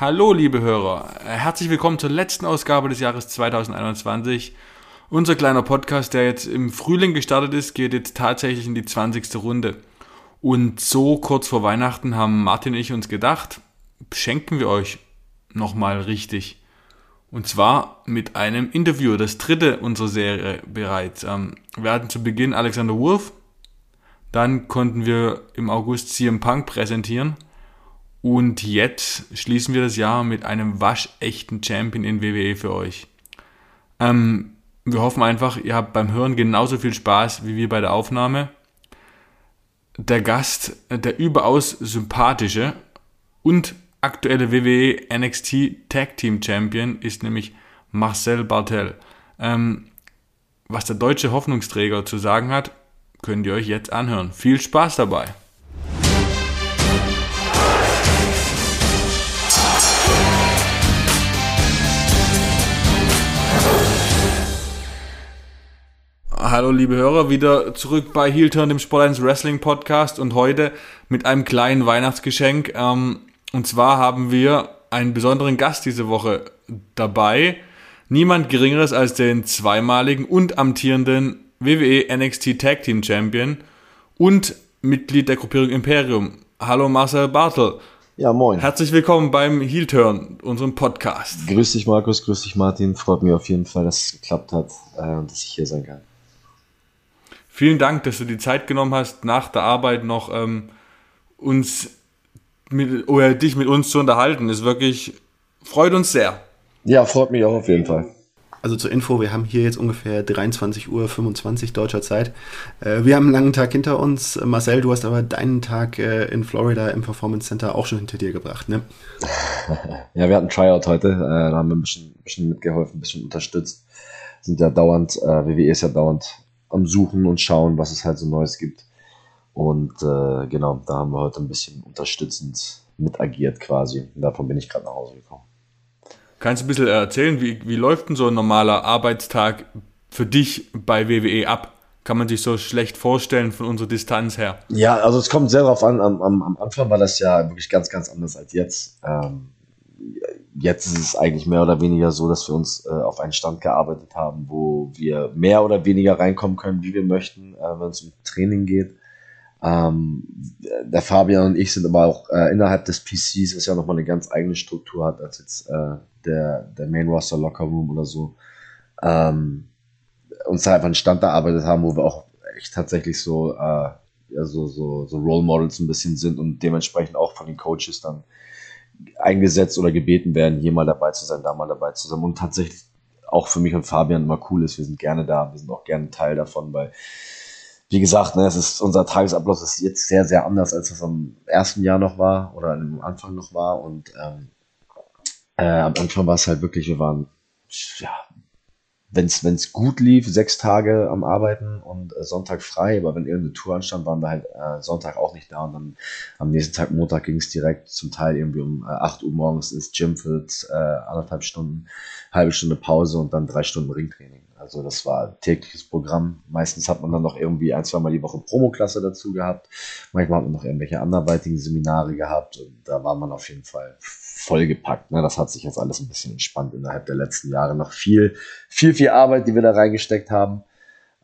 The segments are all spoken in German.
Hallo, liebe Hörer. Herzlich willkommen zur letzten Ausgabe des Jahres 2021. Unser kleiner Podcast, der jetzt im Frühling gestartet ist, geht jetzt tatsächlich in die 20. Runde. Und so kurz vor Weihnachten haben Martin und ich uns gedacht, schenken wir euch nochmal richtig. Und zwar mit einem Interview, das dritte unserer Serie bereits. Ähm, wir hatten zu Beginn Alexander Wolf, dann konnten wir im August CM Punk präsentieren und jetzt schließen wir das Jahr mit einem waschechten Champion in WWE für euch. Ähm, wir hoffen einfach, ihr habt beim Hören genauso viel Spaß wie wir bei der Aufnahme. Der Gast, der überaus sympathische und aktuelle WWE NXT Tag Team Champion ist nämlich Marcel Bartel. Ähm, was der deutsche Hoffnungsträger zu sagen hat, könnt ihr euch jetzt anhören. Viel Spaß dabei! Hallo liebe Hörer, wieder zurück bei Heel Turn, dem Sport 1 Wrestling Podcast und heute mit einem kleinen Weihnachtsgeschenk. Ähm, und zwar haben wir einen besonderen Gast diese Woche dabei. Niemand geringeres als den zweimaligen und amtierenden WWE NXT Tag Team Champion und Mitglied der Gruppierung Imperium. Hallo Marcel Bartel. Ja, moin. Herzlich willkommen beim Heel Turn, unserem Podcast. Grüß dich Markus, grüß dich Martin. Freut mich auf jeden Fall, dass es geklappt hat äh, und dass ich hier sein kann. Vielen Dank, dass du die Zeit genommen hast, nach der Arbeit noch ähm, uns mit, oder dich mit uns zu unterhalten. Ist wirklich, freut uns sehr. Ja, freut mich auch auf jeden Fall. Also zur Info, wir haben hier jetzt ungefähr 23.25 Uhr deutscher Zeit. Äh, wir haben einen langen Tag hinter uns. Marcel, du hast aber deinen Tag äh, in Florida im Performance Center auch schon hinter dir gebracht, ne? ja, wir hatten Tryout heute. Äh, da haben wir ein bisschen, bisschen mitgeholfen, ein bisschen unterstützt. Sind ja dauernd, WWE ist ja dauernd am Suchen und schauen, was es halt so Neues gibt. Und äh, genau, da haben wir heute ein bisschen unterstützend mit agiert quasi. Und davon bin ich gerade nach Hause gekommen. Kannst du ein bisschen erzählen, wie, wie läuft denn so ein normaler Arbeitstag für dich bei WWE ab? Kann man sich so schlecht vorstellen von unserer Distanz her? Ja, also es kommt sehr darauf an. Am, am, am Anfang war das ja wirklich ganz, ganz anders als jetzt. Ähm, jetzt ist es eigentlich mehr oder weniger so, dass wir uns äh, auf einen Stand gearbeitet haben, wo wir mehr oder weniger reinkommen können, wie wir möchten, äh, wenn es um Training geht. Ähm, der Fabian und ich sind aber auch äh, innerhalb des PCs, was ja nochmal eine ganz eigene Struktur hat, als jetzt äh, der, der Main Roster Locker Room oder so, ähm, uns da einfach einen Stand erarbeitet haben, wo wir auch echt tatsächlich so, äh, ja, so, so, so Role Models ein bisschen sind und dementsprechend auch von den Coaches dann eingesetzt oder gebeten werden, hier mal dabei zu sein, da mal dabei zu sein. Und tatsächlich auch für mich und Fabian immer cool ist. Wir sind gerne da, wir sind auch gerne Teil davon, weil, wie gesagt, ne, es ist, unser Tagesablauf ist jetzt sehr, sehr anders, als es am ersten Jahr noch war oder am Anfang noch war. Und ähm, äh, am Anfang war es halt wirklich, wir waren ja, wenn es gut lief, sechs Tage am Arbeiten und äh, Sonntag frei, aber wenn irgendeine Tour anstand, waren wir halt äh, Sonntag auch nicht da und dann am nächsten Tag, Montag, ging es direkt zum Teil irgendwie um äh, 8 Uhr morgens ins Gym für äh, anderthalb Stunden, halbe Stunde Pause und dann drei Stunden Ringtraining. Also das war tägliches Programm. Meistens hat man dann noch irgendwie ein, zweimal die Woche Promoklasse dazu gehabt. Manchmal hat man noch irgendwelche anderweitigen Seminare gehabt und da war man auf jeden Fall vollgepackt. Ne? Das hat sich jetzt alles ein bisschen entspannt innerhalb der letzten Jahre. Noch viel, viel, viel Arbeit, die wir da reingesteckt haben.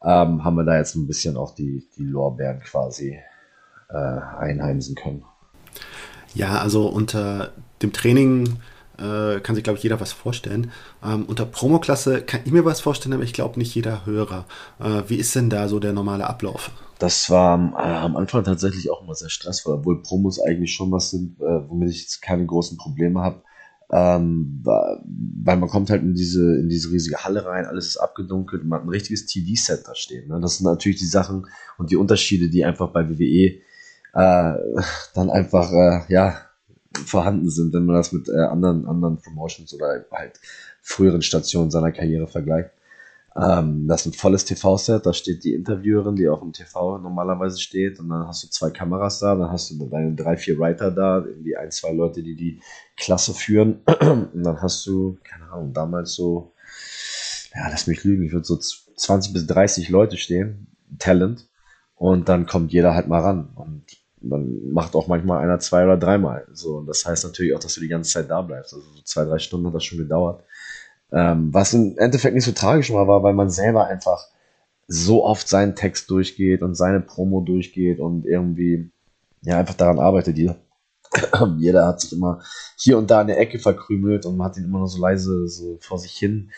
Ähm, haben wir da jetzt ein bisschen auch die, die Lorbeeren quasi äh, einheimsen können. Ja, also unter dem Training äh, kann sich, glaube ich, jeder was vorstellen. Ähm, unter Promoklasse kann ich mir was vorstellen, aber ich glaube nicht jeder Hörer. Äh, wie ist denn da so der normale Ablauf? Das war äh, am Anfang tatsächlich auch immer sehr stressvoll, obwohl Promos eigentlich schon was sind, äh, womit ich jetzt keine großen Probleme habe. Ähm, weil man kommt halt in diese, in diese riesige Halle rein, alles ist abgedunkelt, man hat ein richtiges TV-Set da stehen. Ne? Das sind natürlich die Sachen und die Unterschiede, die einfach bei WWE äh, dann einfach, äh, ja, vorhanden sind, wenn man das mit äh, anderen, anderen Promotions oder halt früheren Stationen seiner Karriere vergleicht. Ähm, das ist ein volles TV-Set, da steht die Interviewerin, die auch im TV normalerweise steht, und dann hast du zwei Kameras da, dann hast du deine drei, vier Writer da, irgendwie ein, zwei Leute, die die Klasse führen, und dann hast du, keine Ahnung, damals so, ja, lass mich lügen, ich würde so 20 bis 30 Leute stehen, Talent, und dann kommt jeder halt mal ran. Und man macht auch manchmal einer zwei oder dreimal. So, und das heißt natürlich auch, dass du die ganze Zeit da bleibst. Also so zwei, drei Stunden hat das schon gedauert. Ähm, was im Endeffekt nicht so tragisch war, war, weil man selber einfach so oft seinen Text durchgeht und seine Promo durchgeht und irgendwie ja einfach daran arbeitet. Jeder, jeder hat sich immer hier und da in der Ecke verkrümelt und man hat ihn immer nur so leise so vor sich hin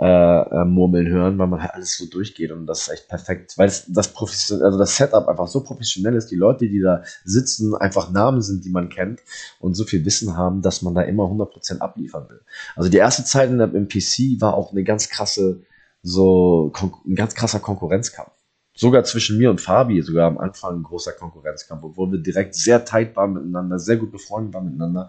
äh, äh, murmeln hören, weil man halt alles so durchgeht und das ist echt perfekt, weil das, das, also das Setup einfach so professionell ist, die Leute, die da sitzen, einfach Namen sind, die man kennt und so viel Wissen haben, dass man da immer 100% abliefern will. Also die erste Zeit in der, im PC war auch eine ganz krasse, so ein ganz krasser Konkurrenzkampf sogar zwischen mir und Fabi, sogar am Anfang ein großer Konkurrenzkampf, obwohl wir direkt sehr tight waren miteinander, sehr gut befreundet waren miteinander,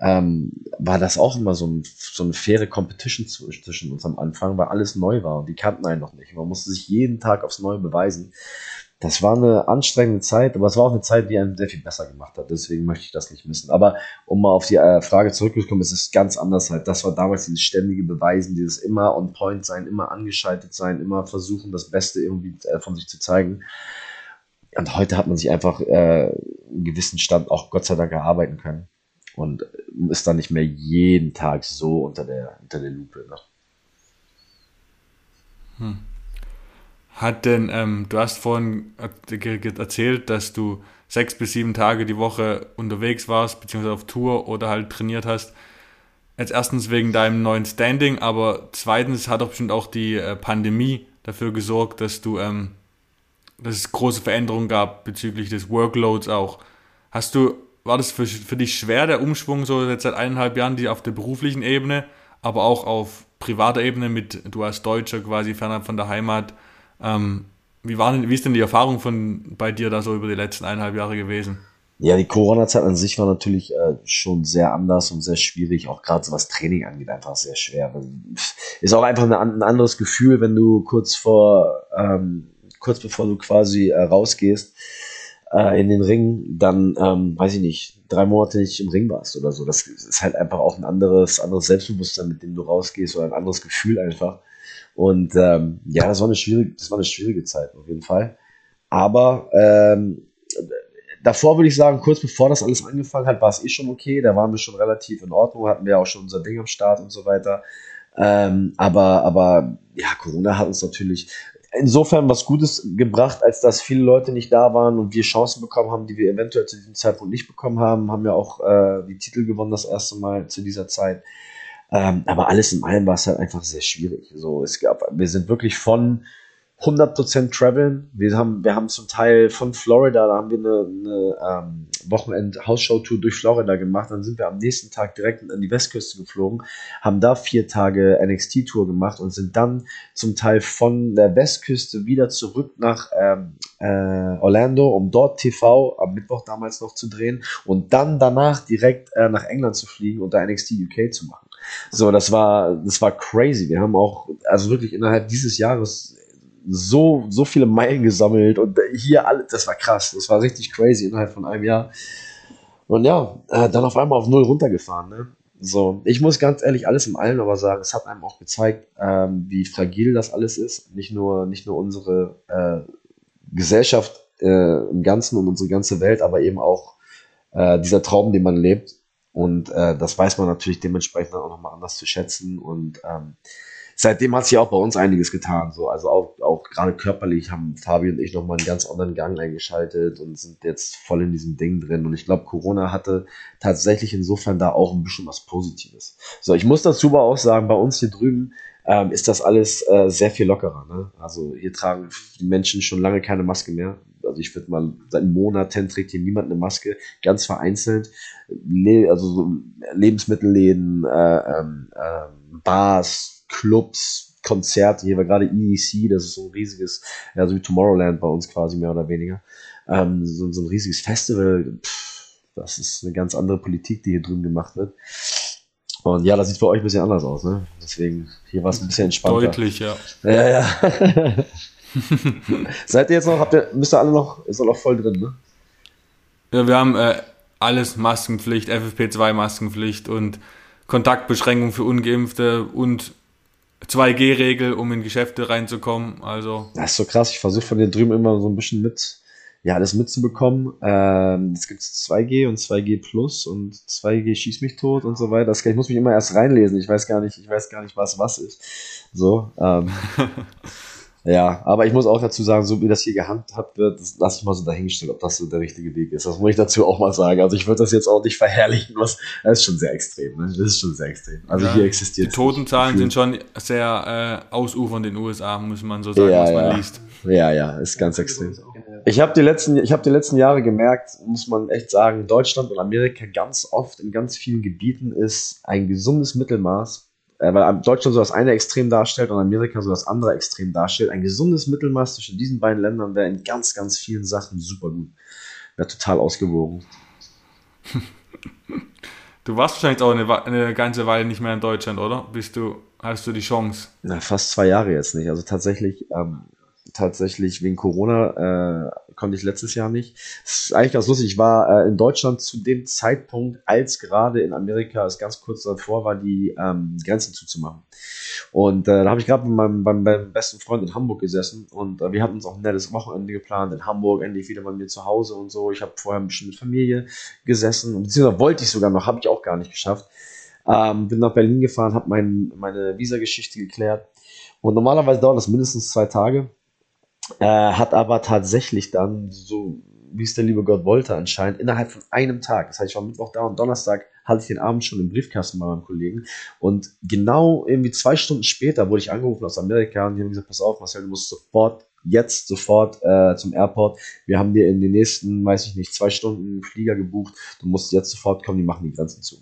ähm, war das auch immer so, ein, so eine faire Competition zwischen uns am Anfang, weil alles neu war und die kannten einen noch nicht. Man musste sich jeden Tag aufs Neue beweisen das war eine anstrengende Zeit, aber es war auch eine Zeit, die einen sehr viel besser gemacht hat. Deswegen möchte ich das nicht missen. Aber um mal auf die äh, Frage zurückzukommen, es ist ganz anders halt. Das war damals dieses ständige Beweisen, dieses immer on point sein, immer angeschaltet sein, immer versuchen, das Beste irgendwie äh, von sich zu zeigen. Und heute hat man sich einfach äh, einen gewissen Stand auch Gott sei Dank erarbeiten können. Und ist dann nicht mehr jeden Tag so unter der, unter der Lupe. Ne? Hm. Hat denn, ähm, du hast vorhin erzählt, dass du sechs bis sieben Tage die Woche unterwegs warst, beziehungsweise auf Tour oder halt trainiert hast. Jetzt erstens wegen deinem neuen Standing, aber zweitens hat doch bestimmt auch die äh, Pandemie dafür gesorgt, dass du, ähm, dass es große Veränderungen gab bezüglich des Workloads auch. Hast du, war das für, für dich schwer, der Umschwung so jetzt seit eineinhalb Jahren, die auf der beruflichen Ebene, aber auch auf privater Ebene mit, du als Deutscher quasi fernab von der Heimat, ähm, wie, war denn, wie ist denn die Erfahrung von bei dir da so über die letzten eineinhalb Jahre gewesen? Ja, die Corona-Zeit an sich war natürlich äh, schon sehr anders und sehr schwierig, auch gerade so was Training angeht, einfach sehr schwer. Ist auch einfach eine, ein anderes Gefühl, wenn du kurz vor, ähm, kurz bevor du quasi äh, rausgehst äh, in den Ring, dann, ähm, weiß ich nicht, drei Monate nicht im Ring warst oder so. Das ist halt einfach auch ein anderes, anderes Selbstbewusstsein, mit dem du rausgehst oder ein anderes Gefühl einfach. Und ähm, ja, das war eine schwierige, das war eine schwierige Zeit auf jeden Fall. Aber ähm, davor würde ich sagen, kurz bevor das alles angefangen hat, war es eh schon okay. Da waren wir schon relativ in Ordnung, hatten wir auch schon unser Ding am Start und so weiter. Ähm, aber, aber ja, Corona hat uns natürlich insofern was Gutes gebracht, als dass viele Leute nicht da waren und wir Chancen bekommen haben, die wir eventuell zu diesem Zeitpunkt nicht bekommen haben. Haben ja auch äh, die Titel gewonnen das erste Mal zu dieser Zeit. Ähm, aber alles in allem war es halt einfach sehr schwierig. So, es gab, wir sind wirklich von 100% traveln. Wir haben, wir haben zum Teil von Florida, da haben wir eine, eine ähm, Wochenend-Hausshow-Tour durch Florida gemacht. Dann sind wir am nächsten Tag direkt an die Westküste geflogen, haben da vier Tage NXT-Tour gemacht und sind dann zum Teil von der Westküste wieder zurück nach ähm, äh, Orlando, um dort TV am Mittwoch damals noch zu drehen und dann danach direkt äh, nach England zu fliegen und da NXT UK zu machen. So, das war, das war crazy. Wir haben auch, also wirklich innerhalb dieses Jahres so, so viele Meilen gesammelt und hier alles, das war krass. Das war richtig crazy innerhalb von einem Jahr. Und ja, äh, dann auf einmal auf Null runtergefahren, ne? So, ich muss ganz ehrlich alles im Allen aber sagen, es hat einem auch gezeigt, ähm, wie fragil das alles ist. Nicht nur, nicht nur unsere äh, Gesellschaft äh, im Ganzen und unsere ganze Welt, aber eben auch äh, dieser Traum, den man lebt. Und äh, das weiß man natürlich dementsprechend auch nochmal anders zu schätzen. Und ähm, seitdem hat sich auch bei uns einiges getan. So. Also auch, auch gerade körperlich haben Fabi und ich nochmal einen ganz anderen Gang eingeschaltet und sind jetzt voll in diesem Ding drin. Und ich glaube, Corona hatte tatsächlich insofern da auch ein bisschen was Positives. So, ich muss dazu aber auch sagen, bei uns hier drüben ähm, ist das alles äh, sehr viel lockerer. Ne? Also hier tragen die Menschen schon lange keine Maske mehr. Also ich würde mal, seit Monaten trägt hier niemand eine Maske, ganz vereinzelt. Le also so Lebensmittelläden, äh, äh, Bars, Clubs, Konzerte. Hier war gerade EEC, das ist so ein riesiges, ja, so wie Tomorrowland bei uns quasi mehr oder weniger. Ähm, so, so ein riesiges Festival. Pff, das ist eine ganz andere Politik, die hier drüben gemacht wird. Und ja, das sieht für euch ein bisschen anders aus, ne? Deswegen, hier war es ein bisschen entspannter. Deutlich, ja. Ja, ja. Seid ihr jetzt noch, habt ihr, müsst ihr alle noch, ist noch voll drin, ne? Ja, wir haben äh, alles Maskenpflicht, FFP2 Maskenpflicht und Kontaktbeschränkung für Ungeimpfte und 2G-Regel, um in Geschäfte reinzukommen. Also. Das ist so krass. Ich versuche von dir drüben immer so ein bisschen mit ja, das mitzubekommen. Ähm, es gibt 2G und 2G Plus und 2G schieß mich tot und so weiter. Das, ich muss mich immer erst reinlesen. Ich weiß gar nicht, ich weiß gar nicht, was was ist. So, ähm, ja, aber ich muss auch dazu sagen, so wie das hier gehandhabt wird, das lasse ich mal so dahingestellt, ob das so der richtige Weg ist. Das muss ich dazu auch mal sagen. Also ich würde das jetzt auch nicht verherrlichen, was, das ist schon sehr extrem, ne? Das ist schon sehr extrem. Also ja, hier existiert. Die Totenzahlen sind schon sehr äh, ausufernd in den USA, muss man so sagen, ja, was man ja. liest. Ja, ja, ist ganz extrem. Ich habe die, letzten, ich hab die letzten Jahre gemerkt, muss man echt sagen, Deutschland und Amerika ganz oft in ganz vielen Gebieten ist ein gesundes Mittelmaß, äh, weil Deutschland so das eine Extrem darstellt und Amerika so das andere Extrem darstellt. Ein gesundes Mittelmaß zwischen diesen beiden Ländern wäre in ganz, ganz vielen Sachen super gut. Wäre total ausgewogen. Du warst wahrscheinlich auch eine, eine, ganze Weile nicht mehr in Deutschland, oder? Bist du, hast du die Chance? Na, fast zwei Jahre jetzt nicht. Also tatsächlich ähm, tatsächlich wegen Corona äh, konnte ich letztes Jahr nicht. Das ist eigentlich ganz lustig. Ich war äh, in Deutschland zu dem Zeitpunkt, als gerade in Amerika es ganz kurz davor war, die ähm, Grenzen zuzumachen. Und äh, da habe ich gerade mit meinem, meinem, meinem, besten Freund in Hamburg gesessen und äh, wir hatten uns auch ein nettes Wochenende geplant in Hamburg, endlich wieder bei mir zu Hause und so. Ich habe vorher ein bisschen mit Familie gesessen und beziehungsweise wollte ich sogar noch, habe ich auch gar nicht geschafft. Ähm, bin nach Berlin gefahren, habe mein, meine Visa-Geschichte geklärt. Und normalerweise dauert das mindestens zwei Tage. Äh, hat aber tatsächlich dann, so wie es der liebe Gott wollte, anscheinend innerhalb von einem Tag, das heißt, ich war Mittwoch da und Donnerstag hatte ich den Abend schon im Briefkasten bei meinem Kollegen und genau irgendwie zwei Stunden später wurde ich angerufen aus Amerika und die haben gesagt, pass auf, Marcel, du musst sofort, jetzt sofort äh, zum Airport. Wir haben dir in den nächsten, weiß ich nicht, zwei Stunden Flieger gebucht. Du musst jetzt sofort kommen, die machen die Grenzen zu.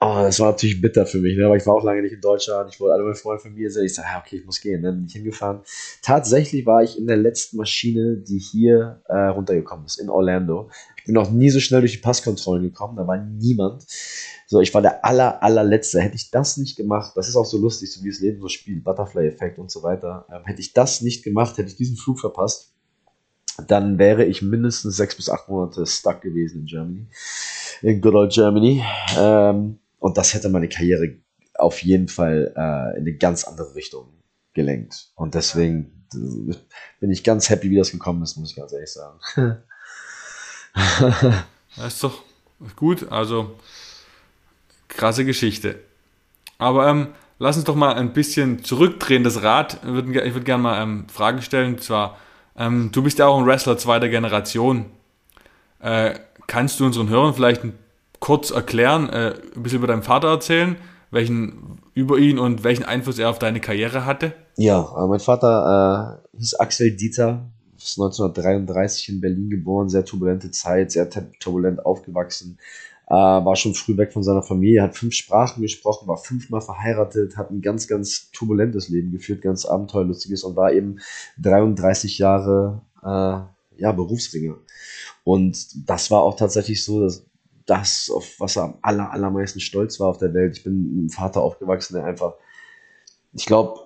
Oh, das war natürlich bitter für mich, ne? aber ich war auch lange nicht in Deutschland. Ich wollte alle meine Freunde von mir sehen. Ich sage, okay, ich muss gehen. Dann bin ich hingefahren. Tatsächlich war ich in der letzten Maschine, die hier äh, runtergekommen ist, in Orlando. Ich bin noch nie so schnell durch die Passkontrollen gekommen. Da war niemand. So, ich war der aller, allerletzte. Hätte ich das nicht gemacht, das ist auch so lustig, so wie das Leben so spielt, Butterfly-Effekt und so weiter. Ähm, hätte ich das nicht gemacht, hätte ich diesen Flug verpasst, dann wäre ich mindestens sechs bis acht Monate stuck gewesen in Germany. In good old Germany. Ähm, und das hätte meine Karriere auf jeden Fall äh, in eine ganz andere Richtung gelenkt. Und deswegen äh, bin ich ganz happy, wie das gekommen ist, muss ich ganz ehrlich sagen. das ist doch gut. Also krasse Geschichte. Aber ähm, lass uns doch mal ein bisschen zurückdrehen, das Rad. Ich würde, gerne mal ähm, Fragen stellen. Und zwar, ähm, du bist ja auch ein Wrestler zweiter Generation. Äh, kannst du unseren Hörern vielleicht ein kurz erklären, äh, ein bisschen über deinen Vater erzählen, welchen über ihn und welchen Einfluss er auf deine Karriere hatte? Ja, äh, mein Vater äh, hieß Axel Dieter, ist 1933 in Berlin geboren, sehr turbulente Zeit, sehr turbulent aufgewachsen, äh, war schon früh weg von seiner Familie, hat fünf Sprachen gesprochen, war fünfmal verheiratet, hat ein ganz, ganz turbulentes Leben geführt, ganz abenteuerlustiges und war eben 33 Jahre äh, ja, Berufsringer. Und das war auch tatsächlich so, dass das, auf was er am aller, allermeisten stolz war auf der Welt. Ich bin einem Vater aufgewachsen, der einfach, ich glaube,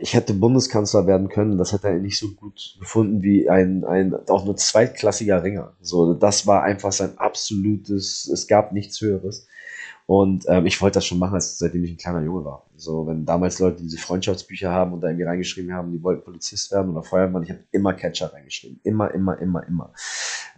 ich hätte Bundeskanzler werden können. Das hätte er nicht so gut gefunden wie ein, ein auch nur zweitklassiger Ringer. So, das war einfach sein absolutes, es gab nichts Höheres. Und ähm, ich wollte das schon machen, seitdem ich ein kleiner Junge war. So, wenn damals Leute diese Freundschaftsbücher haben und da irgendwie reingeschrieben haben, die wollten Polizist werden oder Feuerwehrmann, ich habe immer Catcher reingeschrieben. Immer, immer, immer, immer.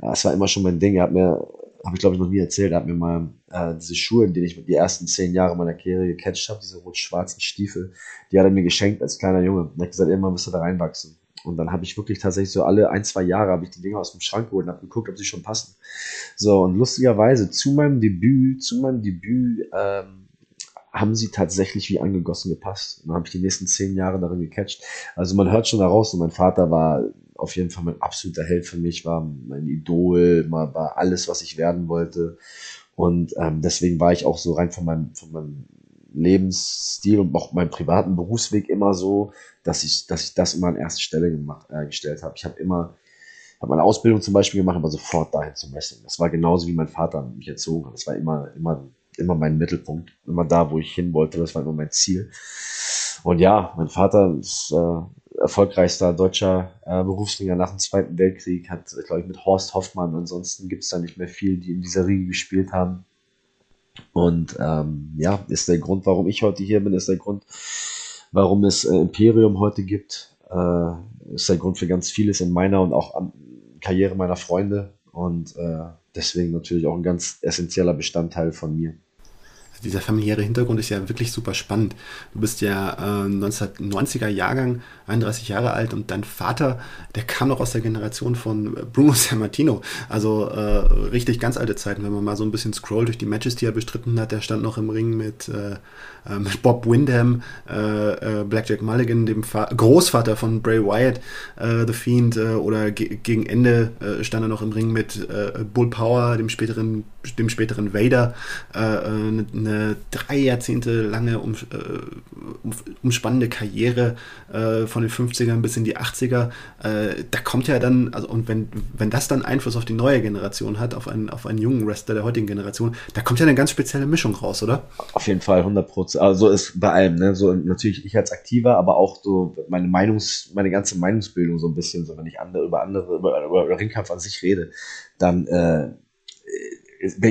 Das war immer schon mein Ding. Er hat mir habe ich glaube ich noch nie erzählt, er hat mir mal äh, diese Schuhe, in denen ich die ersten zehn Jahre meiner Karriere gecatcht habe, diese rot-schwarzen Stiefel, die hat er mir geschenkt als kleiner Junge. Und er hat gesagt, irgendwann müsst ihr da reinwachsen. Und dann habe ich wirklich tatsächlich so alle ein, zwei Jahre habe ich die Dinger aus dem Schrank geholt und habe geguckt, ob sie schon passen. So, und lustigerweise zu meinem Debüt, zu meinem Debüt ähm, haben sie tatsächlich wie angegossen gepasst. Und dann habe ich die nächsten zehn Jahre darin gecatcht. Also man hört schon daraus, und mein Vater war auf jeden Fall mein absoluter Held für mich, war mein Idol, war alles, was ich werden wollte. Und ähm, deswegen war ich auch so rein von meinem, von meinem Lebensstil und auch meinem privaten Berufsweg immer so, dass ich, dass ich das immer an erste Stelle gemacht, äh, gestellt habe. Ich habe immer, habe meine Ausbildung zum Beispiel gemacht, aber sofort dahin zum Wrestling. Das war genauso wie mein Vater mich erzogen hat. Das war immer, immer, immer mein Mittelpunkt, immer da, wo ich hin wollte. Das war immer mein Ziel. Und ja, mein Vater ist äh, erfolgreichster deutscher äh, Berufsringer nach dem Zweiten Weltkrieg, hat, glaube ich, mit Horst Hoffmann. Ansonsten gibt es da nicht mehr viel, die in dieser Riege gespielt haben. Und ähm, ja, ist der Grund, warum ich heute hier bin, ist der Grund, warum es äh, Imperium heute gibt, äh, ist der Grund für ganz vieles in meiner und auch an, Karriere meiner Freunde und äh, deswegen natürlich auch ein ganz essentieller Bestandteil von mir dieser familiäre Hintergrund ist ja wirklich super spannend. Du bist ja äh, 1990er Jahrgang, 31 Jahre alt und dein Vater, der kam noch aus der Generation von Bruno Sammartino. Also äh, richtig ganz alte Zeiten, wenn man mal so ein bisschen scrollt durch die Matches, die er bestritten hat. Der stand noch im Ring mit, äh, äh mit Bob Windham, äh, äh, Blackjack Mulligan, dem Fa Großvater von Bray Wyatt, The Fiend, oder ge gegen Ende stand er noch im Ring mit Bull Power, dem späteren, dem späteren Vader. eine eine drei Jahrzehnte lange um, äh, umspannende Karriere äh, von den 50ern bis in die 80er. Äh, da kommt ja dann, also und wenn, wenn das dann Einfluss auf die neue Generation hat, auf einen, auf einen jungen Wrestler der heutigen Generation, da kommt ja eine ganz spezielle Mischung raus, oder? Auf jeden Fall, 100 Prozent. Also ist bei allem, ne? So natürlich ich als Aktiver, aber auch so meine Meinungs, meine ganze Meinungsbildung so ein bisschen, so wenn ich andere über andere, über, über Ringkampf an sich rede, dann äh,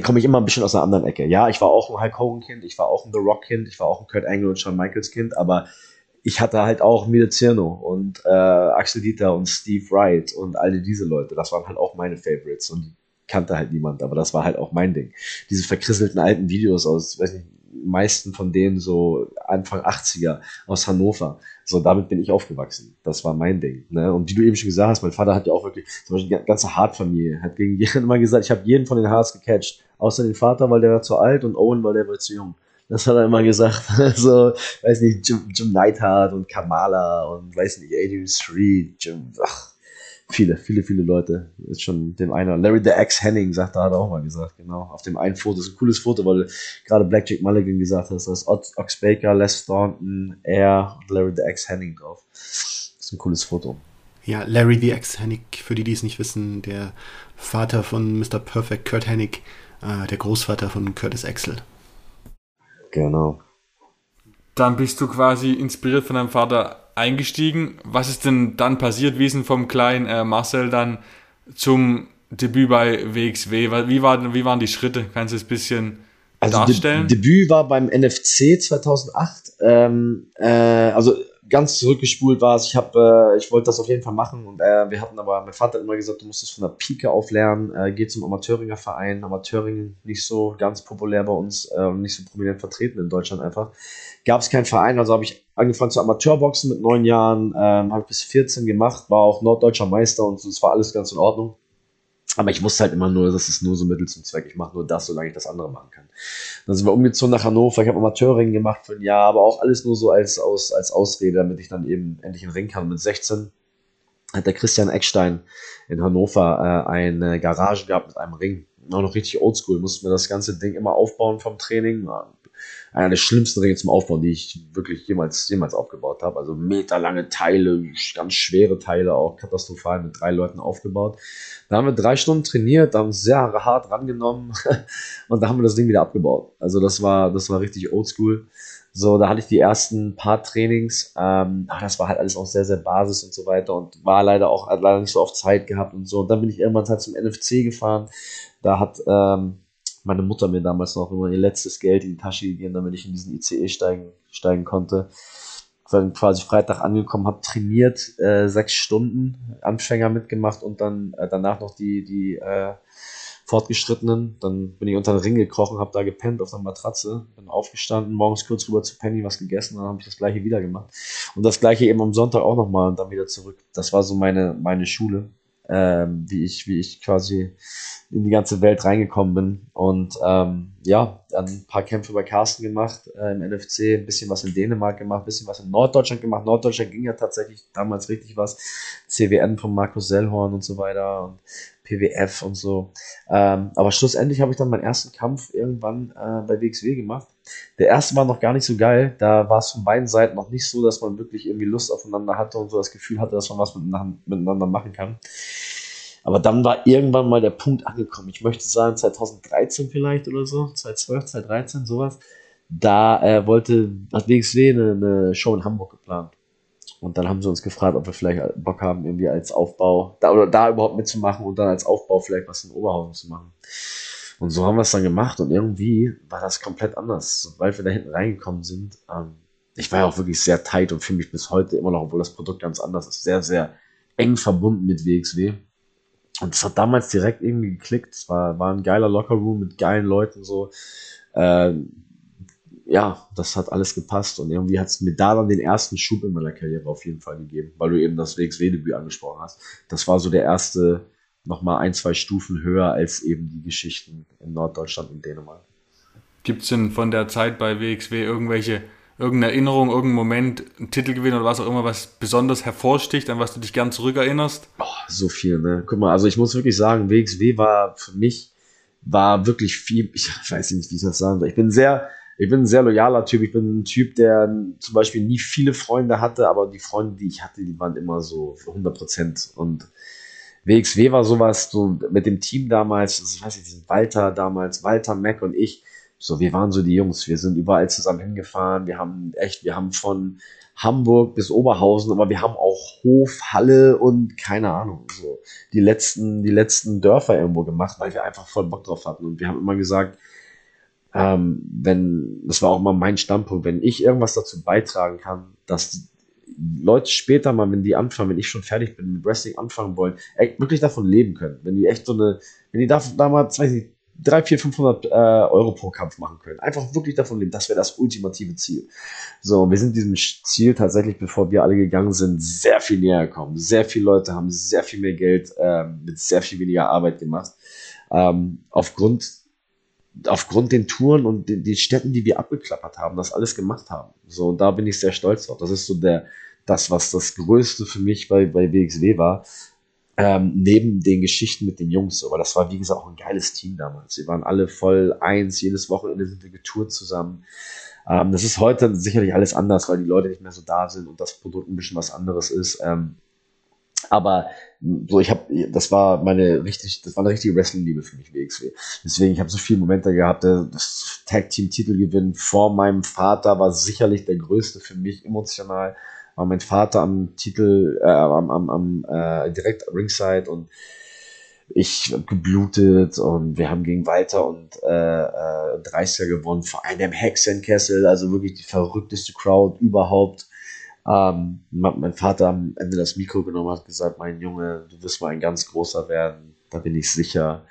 komme ich immer ein bisschen aus einer anderen Ecke. Ja, ich war auch ein Hulk Hogan-Kind, ich war auch ein The Rock-Kind, ich war auch ein Kurt Angle und Shawn Michaels-Kind, aber ich hatte halt auch Mide Zirno und äh, Axel Dieter und Steve Wright und alle diese Leute. Das waren halt auch meine Favorites und kannte halt niemand, aber das war halt auch mein Ding. Diese verkrisselten alten Videos aus, weiß nicht, meisten von denen so Anfang 80er aus Hannover. So, damit bin ich aufgewachsen. Das war mein Ding. Ne? Und wie du eben schon gesagt hast, mein Vater hat ja auch wirklich, zum Beispiel die ganze Hart-Familie, hat gegen jeden immer gesagt, ich habe jeden von den Haars gecatcht. Außer den Vater, weil der war zu alt und Owen, weil der war zu jung. Das hat er immer gesagt. so, weiß nicht, Jim, Jim Neidhart und Kamala und weiß nicht, Adrian Street, Jim, ach, Viele, viele, viele Leute. Ist schon dem einer. Larry the X Henning sagt, da hat er auch mal gesagt, genau. Auf dem einen Foto, das ist ein cooles Foto, weil gerade Blackjack Mulligan gesagt hat, da ist Ox Baker, Les Thornton, er und Larry the X Henning drauf. Das ist ein cooles Foto. Ja, Larry the X Hennig, für die, die es nicht wissen, der Vater von Mr. Perfect, Kurt Hennig, äh, der Großvater von Curtis Axel. Genau. Dann bist du quasi inspiriert von deinem Vater eingestiegen. Was ist denn dann passiert? Wie ist denn vom kleinen äh, Marcel dann zum Debüt bei WXW? Wie, war, wie waren die Schritte? Kannst du es ein bisschen also darstellen? De Debüt war beim NFC 2008. Ähm, äh, also ganz zurückgespult war es. Ich, hab, äh, ich wollte das auf jeden Fall machen und äh, wir hatten aber, mein Vater hat immer gesagt, du musst es von der Pike auf lernen. Äh, geh zum Amateuringer Verein. Amateurring nicht so ganz populär bei uns, äh, nicht so prominent vertreten in Deutschland einfach gab es keinen Verein, also habe ich angefangen zu Amateurboxen mit neun Jahren, ähm, habe bis 14 gemacht, war auch norddeutscher Meister und es war alles ganz in Ordnung. Aber ich wusste halt immer nur, das ist nur so Mittel zum Zweck. Ich mache nur das, solange ich das andere machen kann. Dann sind wir umgezogen nach Hannover. Ich habe Amateurring gemacht für ein Jahr, aber auch alles nur so als, aus, als Ausrede, damit ich dann eben endlich einen Ring kann. Mit 16 hat der Christian Eckstein in Hannover äh, eine Garage gehabt mit einem Ring. Auch noch richtig oldschool. Musste mir das ganze Ding immer aufbauen vom Training einer der schlimmsten Ringe zum Aufbauen, die ich wirklich jemals, jemals aufgebaut habe. Also meterlange Teile, ganz schwere Teile, auch katastrophal mit drei Leuten aufgebaut. Da haben wir drei Stunden trainiert, haben sehr hart rangenommen und da haben wir das Ding wieder abgebaut. Also das war, das war richtig oldschool. So, da hatte ich die ersten paar Trainings. Ähm, ach, das war halt alles auch sehr, sehr Basis und so weiter und war leider auch leider nicht so oft Zeit gehabt und so. Und dann bin ich irgendwann halt zum NFC gefahren. Da hat ähm, meine Mutter mir damals noch immer ihr letztes Geld in die Tasche gegeben, damit ich in diesen ICE steigen, steigen konnte. Dann quasi Freitag angekommen, habe trainiert, äh, sechs Stunden, Anfänger mitgemacht und dann äh, danach noch die, die äh, Fortgeschrittenen. Dann bin ich unter den Ring gekrochen, habe da gepennt auf der Matratze, bin aufgestanden, morgens kurz rüber zu Penny was gegessen, dann habe ich das gleiche wieder gemacht. Und das gleiche eben am Sonntag auch nochmal und dann wieder zurück. Das war so meine, meine Schule ähm, wie ich, wie ich quasi in die ganze Welt reingekommen bin. Und ähm, ja, dann ein paar Kämpfe bei Carsten gemacht äh, im NFC, ein bisschen was in Dänemark gemacht, ein bisschen was in Norddeutschland gemacht. Norddeutschland ging ja tatsächlich damals richtig was. CWN von Markus Sellhorn und so weiter und PWF und so. Ähm, aber schlussendlich habe ich dann meinen ersten Kampf irgendwann äh, bei WXW gemacht. Der erste war noch gar nicht so geil. Da war es von beiden Seiten noch nicht so, dass man wirklich irgendwie Lust aufeinander hatte und so das Gefühl hatte, dass man was miteinander machen kann. Aber dann war irgendwann mal der Punkt angekommen. Ich möchte sagen 2013 vielleicht oder so, 2012, 2013, sowas. Da äh, wollte, hat WXW eine, eine Show in Hamburg geplant. Und dann haben sie uns gefragt, ob wir vielleicht Bock haben, irgendwie als Aufbau, da, oder da überhaupt mitzumachen und dann als Aufbau vielleicht was in Oberhausen zu machen. Und so haben wir es dann gemacht und irgendwie war das komplett anders. Sobald wir da hinten reingekommen sind, ähm, ich war ja auch wirklich sehr tight und fühle mich bis heute immer noch, obwohl das Produkt ganz anders ist, sehr, sehr eng verbunden mit WXW. und es hat damals direkt irgendwie geklickt. Es war, war ein geiler Lockerroom mit geilen Leuten so. Äh, ja, das hat alles gepasst und irgendwie hat es mir da dann den ersten Schub in meiner Karriere auf jeden Fall gegeben, weil du eben das WXW-Debüt angesprochen hast. Das war so der erste, nochmal ein, zwei Stufen höher als eben die Geschichten in Norddeutschland und Dänemark. Gibt es denn von der Zeit bei WXW irgendwelche, irgendeine Erinnerung, irgendeinen Moment, einen Titelgewinn oder was auch immer, was besonders hervorsticht, an was du dich gern zurückerinnerst? Oh, so viel, ne? Guck mal, also ich muss wirklich sagen, WXW war für mich, war wirklich viel, ich weiß nicht, wie ich das sagen soll. Ich bin sehr, ich bin ein sehr loyaler Typ. Ich bin ein Typ, der zum Beispiel nie viele Freunde hatte, aber die Freunde, die ich hatte, die waren immer so für 100 Prozent. Und WXW war sowas, so mit dem Team damals, ich weiß nicht, Walter damals, Walter, Mac und ich, so, wir waren so die Jungs. Wir sind überall zusammen hingefahren. Wir haben echt, wir haben von Hamburg bis Oberhausen, aber wir haben auch Hof, Halle und keine Ahnung, so die letzten, die letzten Dörfer irgendwo gemacht, weil wir einfach voll Bock drauf hatten. Und wir haben immer gesagt, ähm, wenn, das war auch mal mein Standpunkt, wenn ich irgendwas dazu beitragen kann, dass Leute später mal, wenn die anfangen, wenn ich schon fertig bin, mit Wrestling anfangen wollen, echt wirklich davon leben können. Wenn die echt so eine, wenn die da, damals, weiß ich, 3, 4, 500 äh, Euro pro Kampf machen können. Einfach wirklich davon leben. Das wäre das ultimative Ziel. So, wir sind diesem Ziel tatsächlich, bevor wir alle gegangen sind, sehr viel näher gekommen. Sehr viele Leute haben sehr viel mehr Geld äh, mit sehr viel weniger Arbeit gemacht. Ähm, aufgrund aufgrund den Touren und den, den Städten, die wir abgeklappert haben, das alles gemacht haben. So, und da bin ich sehr stolz drauf. Das ist so der, das, was das Größte für mich bei, bei WXW war. Ähm, neben den Geschichten mit den Jungs, aber das war, wie gesagt, auch ein geiles Team damals. Wir waren alle voll eins, jedes Wochenende sind wir getourt zusammen. Ähm, das ist heute sicherlich alles anders, weil die Leute nicht mehr so da sind und das Produkt ein bisschen was anderes ist. Ähm, aber so, ich habe, das war meine richtig, das war eine richtige Wrestling-Liebe für mich, WXW. Deswegen, ich habe so viele Momente gehabt, das Tag-Team-Titelgewinn vor meinem Vater war sicherlich der größte für mich emotional. War mein Vater am Titel, äh, am, am, am äh, direkt Ringside und ich geblutet und wir haben gegen Walter und äh, äh, 30er gewonnen, vor einem Hexenkessel, also wirklich die verrückteste Crowd überhaupt. Ähm, mein Vater am Ende das Mikro genommen hat gesagt, mein Junge, du wirst mal ein ganz großer werden, da bin ich sicher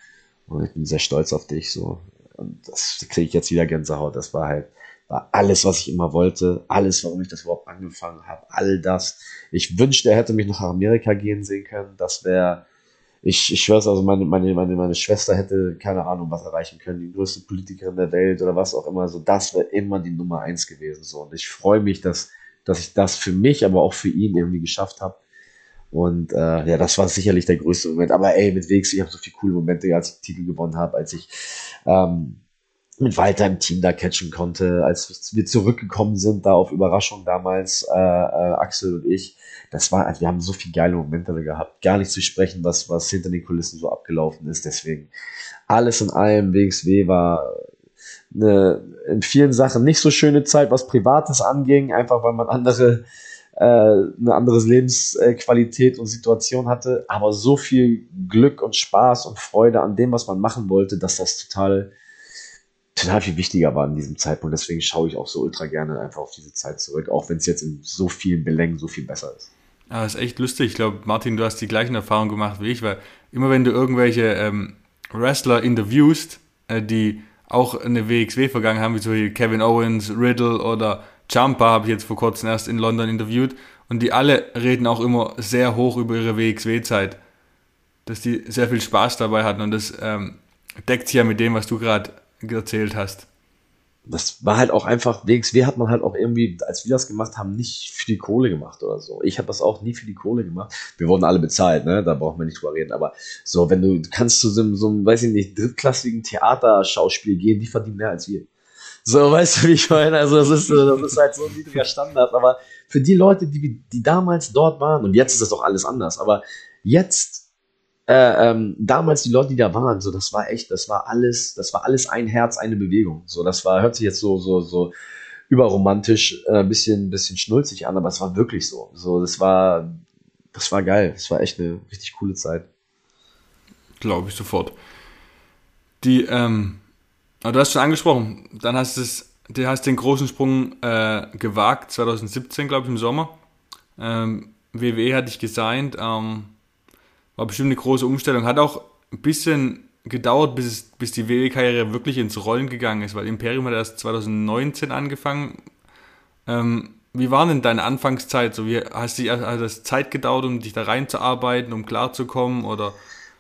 und ich bin sehr stolz auf dich so. Und das kriege ich jetzt wieder Gänsehaut. Das war halt war alles, was ich immer wollte, alles, warum ich das überhaupt angefangen habe, all das. Ich wünschte, er hätte mich nach Amerika gehen sehen können. Das wäre, ich, ich schwör's, also meine, meine, meine, meine Schwester hätte keine Ahnung, was erreichen können, die größte Politikerin der Welt oder was auch immer. So, das wäre immer die Nummer eins gewesen. So, und ich freue mich, dass dass ich das für mich, aber auch für ihn irgendwie geschafft habe. Und äh, ja, das war sicherlich der größte Moment. Aber ey, mit Wegs, ich habe so viele coole Momente, als ich den Titel gewonnen habe, als ich ähm, mit Walter im Team da catchen konnte, als wir zurückgekommen sind, da auf Überraschung damals, äh, äh, Axel und ich. Das war, also wir haben so viele geile Momente gehabt. Gar nicht zu sprechen, was, was hinter den Kulissen so abgelaufen ist. Deswegen alles in allem, WXW war eine in vielen Sachen nicht so schöne Zeit, was Privates anging, einfach weil man andere äh, eine andere Lebensqualität und Situation hatte, aber so viel Glück und Spaß und Freude an dem, was man machen wollte, dass das total total viel wichtiger war in diesem Zeitpunkt. Deswegen schaue ich auch so ultra gerne einfach auf diese Zeit zurück, auch wenn es jetzt in so vielen Belängen so viel besser ist. Ja, das ist echt lustig. Ich glaube, Martin, du hast die gleichen Erfahrungen gemacht wie ich, weil immer wenn du irgendwelche ähm, Wrestler interviewst, äh, die auch eine WXW vergangen haben, wie so Kevin Owens, Riddle oder Jumper, habe ich jetzt vor kurzem erst in London interviewt. Und die alle reden auch immer sehr hoch über ihre WXW-Zeit. Dass die sehr viel Spaß dabei hatten. Und das ähm, deckt sich ja mit dem, was du gerade erzählt hast das war halt auch einfach, WXW hat man halt auch irgendwie, als wir das gemacht haben, nicht für die Kohle gemacht oder so. Ich habe das auch nie für die Kohle gemacht. Wir wurden alle bezahlt, ne? Da brauchen wir nicht drüber reden. Aber so, wenn du kannst zu so, einem, so einem, weiß ich nicht, drittklassigen Theaterschauspiel gehen, die verdienen mehr als wir. So, weißt du, wie ich meine? Also, das ist, das ist halt so ein niedriger Standard. Aber für die Leute, die, die damals dort waren, und jetzt ist das doch alles anders, aber jetzt äh, ähm, damals die Leute, die da waren, so das war echt, das war alles, das war alles ein Herz, eine Bewegung. So, das war, hört sich jetzt so, so, so überromantisch, äh, bisschen, bisschen schnulzig an, aber es war wirklich so. So, das war, das war geil. Das war echt eine richtig coole Zeit. Glaube ich sofort. Die, ähm, du hast schon angesprochen, dann hast du es, du hast den großen Sprung äh, gewagt, 2017, glaube ich, im Sommer. Ähm, WWE hat dich gesigned, ähm, war bestimmt eine große Umstellung. Hat auch ein bisschen gedauert, bis, es, bis die WWE-Karriere wirklich ins Rollen gegangen ist, weil Imperium hat erst 2019 angefangen. Ähm, wie war denn deine Anfangszeit? So, wie hast du, hat das Zeit gedauert, um dich da reinzuarbeiten, um klarzukommen oder?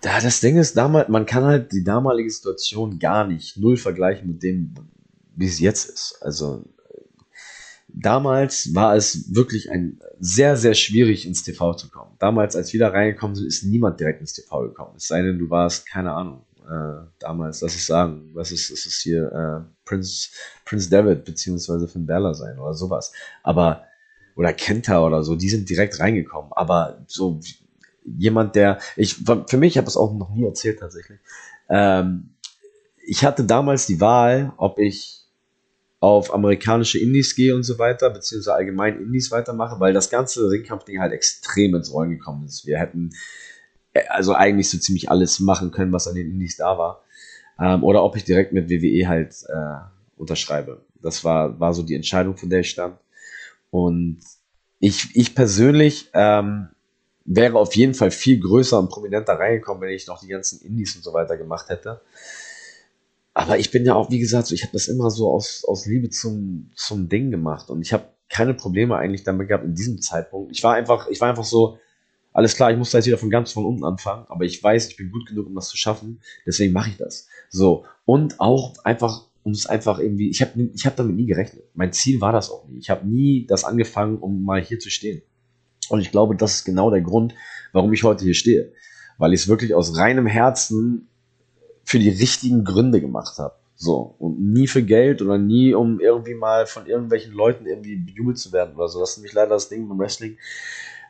Ja, das Ding ist, damals, man kann halt die damalige Situation gar nicht null vergleichen mit dem, wie es jetzt ist. Also damals war es wirklich ein sehr, sehr schwierig ins TV zu kommen. Damals, als wir da reingekommen sind, ist niemand direkt ins TV gekommen. Es sei denn, du warst, keine Ahnung, äh, damals, lass es sagen, was ist, ist es hier, äh, Prince, Prince David beziehungsweise Finn Balor sein oder sowas. Aber, oder Kenta oder so, die sind direkt reingekommen. Aber so jemand, der, ich, für mich, ich habe es auch noch nie erzählt tatsächlich, ähm, ich hatte damals die Wahl, ob ich auf amerikanische Indies gehe und so weiter, beziehungsweise allgemein Indies weitermache, weil das ganze Ringkampfding halt extrem ins Rollen gekommen ist. Wir hätten äh, also eigentlich so ziemlich alles machen können, was an den Indies da war. Ähm, oder ob ich direkt mit WWE halt äh, unterschreibe. Das war, war so die Entscheidung, von der ich stand. Und ich, ich persönlich ähm, wäre auf jeden Fall viel größer und prominenter reingekommen, wenn ich noch die ganzen Indies und so weiter gemacht hätte. Aber ich bin ja auch, wie gesagt, ich habe das immer so aus, aus Liebe zum, zum Ding gemacht und ich habe keine Probleme eigentlich damit gehabt in diesem Zeitpunkt. Ich war einfach, ich war einfach so, alles klar, ich muss da jetzt wieder von ganz von unten anfangen, aber ich weiß, ich bin gut genug, um das zu schaffen, deswegen mache ich das. So, und auch einfach, um es einfach irgendwie, ich habe ich hab damit nie gerechnet. Mein Ziel war das auch nie. Ich habe nie das angefangen, um mal hier zu stehen. Und ich glaube, das ist genau der Grund, warum ich heute hier stehe. Weil ich es wirklich aus reinem Herzen für die richtigen Gründe gemacht habe. So. Und nie für Geld oder nie, um irgendwie mal von irgendwelchen Leuten irgendwie bejubelt zu werden oder so. Das ist nämlich leider das Ding beim Wrestling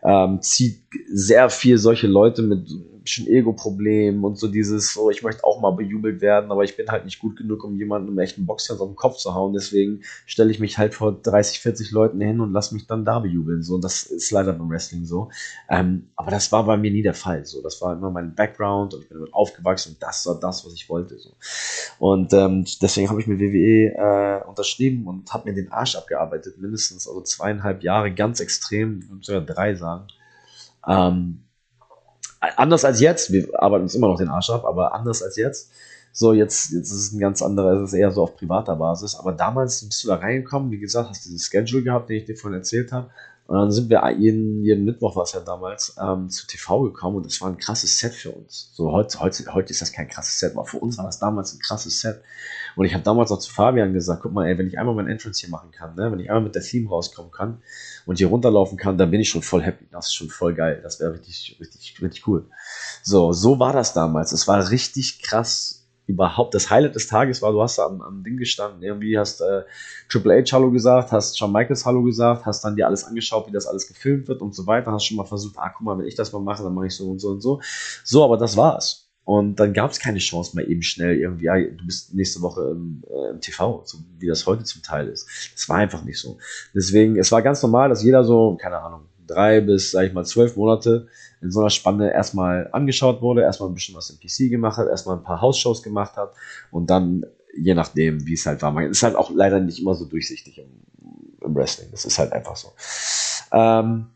ähm, zieht sehr viel solche Leute mit schon Ego-Problemen und so dieses, so ich möchte auch mal bejubelt werden, aber ich bin halt nicht gut genug, um jemanden im echten Boxkampf auf den Kopf zu hauen. Deswegen stelle ich mich halt vor 30, 40 Leuten hin und lasse mich dann da bejubeln. So, das ist leider beim Wrestling so. Ähm, aber das war bei mir nie der Fall. So, das war immer mein Background und ich bin damit aufgewachsen und das war das, was ich wollte. So. Und ähm, deswegen habe ich mit WWE äh, unterschrieben und habe mir den Arsch abgearbeitet, mindestens also zweieinhalb Jahre, ganz extrem, sogar drei sagen. Ähm, anders als jetzt, wir arbeiten uns immer noch den Arsch ab, aber anders als jetzt. So, jetzt, jetzt ist es ein ganz anderer, es ist eher so auf privater Basis. Aber damals bist du da reingekommen, wie gesagt, hast dieses Schedule gehabt, den ich dir vorhin erzählt habe. Und dann sind wir jeden, jeden Mittwoch, war es ja damals, ähm, zu TV gekommen und das war ein krasses Set für uns. So heute, heute, heute ist das kein krasses Set, aber für uns war das damals ein krasses Set. Und ich habe damals auch zu Fabian gesagt, guck mal, ey, wenn ich einmal mein Entrance hier machen kann, ne, wenn ich einmal mit der Theme rauskommen kann und hier runterlaufen kann, dann bin ich schon voll happy. Das ist schon voll geil. Das wäre richtig, richtig, richtig cool. So, so war das damals. Es war richtig krass überhaupt das Highlight des Tages war, du hast am, am Ding gestanden, irgendwie hast äh, Triple H Hallo gesagt, hast Shawn Michaels Hallo gesagt, hast dann dir alles angeschaut, wie das alles gefilmt wird und so weiter, hast schon mal versucht, ah, guck mal, wenn ich das mal mache, dann mache ich so und so und so. So, aber das war's. Und dann gab es keine Chance mehr eben schnell irgendwie, ja, du bist nächste Woche im, äh, im TV, so wie das heute zum Teil ist. Das war einfach nicht so. Deswegen, es war ganz normal, dass jeder so, keine Ahnung, drei bis, sag ich mal, zwölf Monate in so einer Spanne erstmal angeschaut wurde, erstmal ein bisschen was im PC gemacht hat, erstmal ein paar Hausshows gemacht hat und dann, je nachdem, wie es halt war, man ist halt auch leider nicht immer so durchsichtig im, im Wrestling. Das ist halt einfach so. Ähm,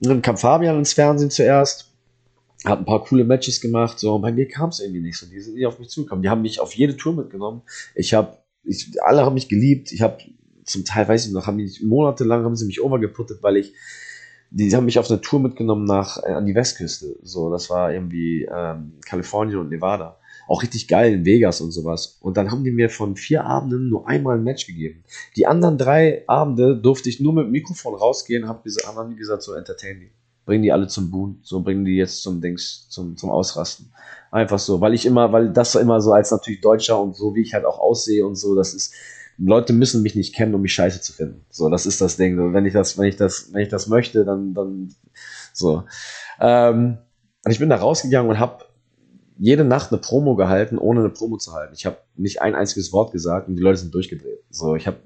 dann kam Fabian ins Fernsehen zuerst, hat ein paar coole Matches gemacht, so, und bei mir kam es irgendwie nicht so. Die sind nicht auf mich zugekommen. Die haben mich auf jede Tour mitgenommen. Ich habe, alle haben mich geliebt. Ich habe zum Teil, weiß ich noch, haben mich monatelang haben sie mich overgeputtet, weil ich die haben mich auf eine Tour mitgenommen nach äh, an die Westküste. So, das war irgendwie ähm, Kalifornien und Nevada. Auch richtig geil in Vegas und sowas. Und dann haben die mir von vier Abenden nur einmal ein Match gegeben. Die anderen drei Abende durfte ich nur mit dem Mikrofon rausgehen, hab gesagt, haben die gesagt, so entertain die. Bringen die alle zum Boon, so bringen die jetzt zum Dings, zum, zum Ausrasten. Einfach so, weil ich immer, weil das immer so als natürlich Deutscher und so, wie ich halt auch aussehe und so, das ist, Leute müssen mich nicht kennen, um mich scheiße zu finden. So, das ist das Ding. Wenn ich das, wenn ich das, wenn ich das möchte, dann, dann so. Ähm, und ich bin da rausgegangen und habe jede Nacht eine Promo gehalten, ohne eine Promo zu halten. Ich habe nicht ein einziges Wort gesagt und die Leute sind durchgedreht. So, ich habe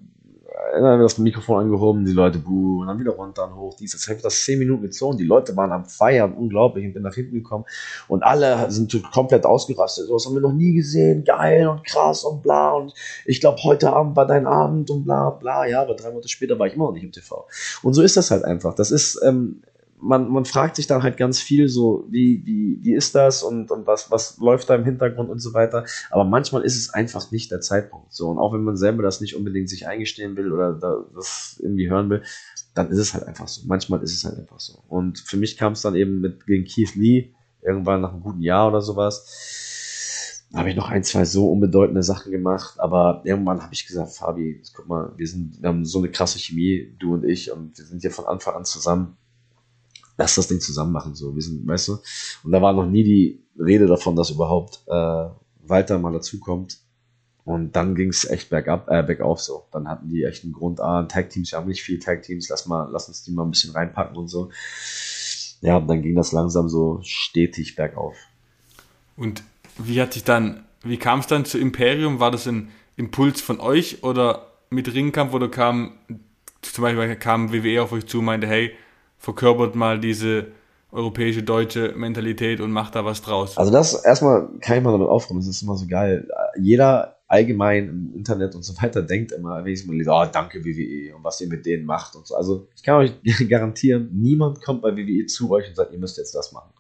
dann das Mikrofon angehoben, die Leute buh, und dann wieder runter und hoch, dieses. Ich habe das zehn Minuten gezogen, die Leute waren am Feiern, unglaublich, ich bin nach hinten gekommen und alle sind komplett ausgerastet. So was haben wir noch nie gesehen, geil und krass und bla und ich glaube, heute Abend war dein Abend und bla bla, ja, aber drei Monate später war ich immer noch nicht im TV. Und so ist das halt einfach. Das ist, ähm, man, man fragt sich dann halt ganz viel so, wie, wie, wie ist das und, und was, was läuft da im Hintergrund und so weiter. Aber manchmal ist es einfach nicht der Zeitpunkt. So, und auch wenn man selber das nicht unbedingt sich eingestehen will oder da, das irgendwie hören will, dann ist es halt einfach so. Manchmal ist es halt einfach so. Und für mich kam es dann eben mit gegen Keith Lee, irgendwann nach einem guten Jahr oder sowas. habe ich noch ein, zwei so unbedeutende Sachen gemacht, aber irgendwann habe ich gesagt, Fabi, guck mal, wir sind, wir haben so eine krasse Chemie, du und ich, und wir sind ja von Anfang an zusammen lass das Ding zusammen machen, so, wir sind, weißt du, und da war noch nie die Rede davon, dass überhaupt äh, Walter mal dazukommt. Und dann ging es echt bergab, äh, bergauf so. Dann hatten die echt einen Grund, ah, Tag-Teams, wir haben nicht viel Tag-Teams, lass mal, lass uns die mal ein bisschen reinpacken und so. Ja, und dann ging das langsam so stetig bergauf. Und wie hat sich dann, wie kam es dann zu Imperium? War das ein Impuls von euch oder mit Ringkampf oder kam zum Beispiel kam WWE auf euch zu und meinte, hey, verkörpert mal diese europäische, deutsche Mentalität und macht da was draus. Also das erstmal kann ich mal damit aufräumen, das ist immer so geil. Jeder allgemein im Internet und so weiter denkt immer, wenn ich mal lese, oh, danke WWE und was ihr mit denen macht und so. Also ich kann euch garantieren, niemand kommt bei WWE zu euch und sagt, ihr müsst jetzt das machen.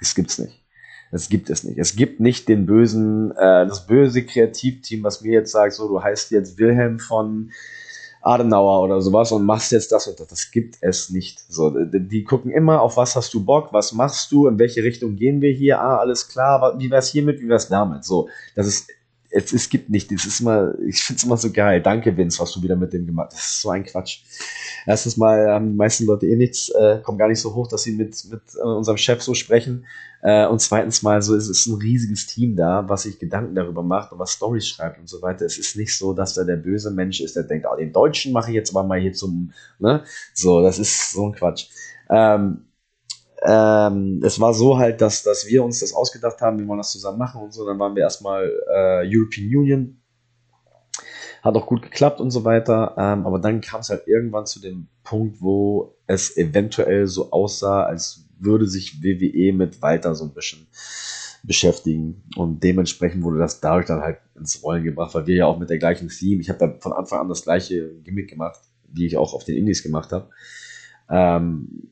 Das gibt's nicht. Das gibt es nicht. Es gibt nicht den bösen, äh, das böse Kreativteam, was mir jetzt sagt, so, du heißt jetzt Wilhelm von Adenauer oder sowas und machst jetzt das und das. Das gibt es nicht. So, die gucken immer auf was hast du Bock, was machst du, in welche Richtung gehen wir hier, ah, alles klar, wie wär's hiermit, wie wär's damit? So, das ist, es, es gibt nicht, es ist immer, ich find's immer so geil. Danke, Vince, was du wieder mit dem gemacht hast. Das ist so ein Quatsch. Erstens mal haben die meisten Leute eh nichts, äh, kommen gar nicht so hoch, dass sie mit, mit äh, unserem Chef so sprechen. Äh, und zweitens mal, so es ist ein riesiges Team da, was sich Gedanken darüber macht und was Stories schreibt und so weiter. Es ist nicht so, dass da der böse Mensch ist, der denkt, oh, den Deutschen mache ich jetzt aber mal hier zum, ne? So, das ist so ein Quatsch. Ähm, ähm, es war so halt, dass, dass wir uns das ausgedacht haben, wir wollen das zusammen machen und so. Dann waren wir erstmal äh, European Union. Hat auch gut geklappt und so weiter. Ähm, aber dann kam es halt irgendwann zu dem Punkt, wo es eventuell so aussah, als würde sich WWE mit Walter so ein bisschen beschäftigen. Und dementsprechend wurde das dadurch dann halt ins Rollen gebracht, weil wir ja auch mit der gleichen Theme, ich habe da von Anfang an das gleiche Gimmick gemacht, wie ich auch auf den Indies gemacht habe. Ähm,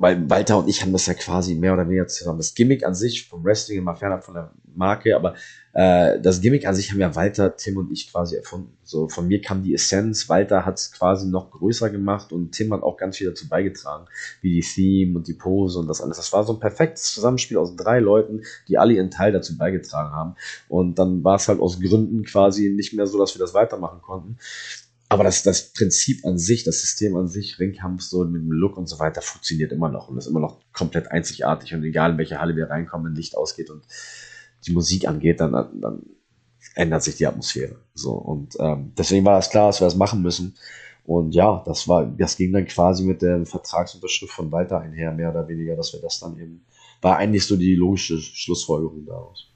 weil Walter und ich haben das ja quasi mehr oder weniger zusammen. Das Gimmick an sich vom Wrestling immer fernab von der Marke, aber äh, das Gimmick an sich haben ja Walter, Tim und ich quasi erfunden. So von mir kam die Essenz, Walter hat es quasi noch größer gemacht und Tim hat auch ganz viel dazu beigetragen, wie die Theme und die Pose und das alles. Das war so ein perfektes Zusammenspiel aus drei Leuten, die alle ihren Teil dazu beigetragen haben. Und dann war es halt aus Gründen quasi nicht mehr so, dass wir das weitermachen konnten. Aber das, das Prinzip an sich, das System an sich, Ringkampf so mit dem Look und so weiter, funktioniert immer noch und ist immer noch komplett einzigartig. Und egal in welche Halle wir reinkommen, wenn Licht ausgeht und die Musik angeht, dann, dann ändert sich die Atmosphäre. So und ähm, deswegen war es klar, dass wir das machen müssen. Und ja, das war, das ging dann quasi mit der Vertragsunterschrift von Walter einher, mehr oder weniger, dass wir das dann eben, war eigentlich so die logische Schlussfolgerung daraus.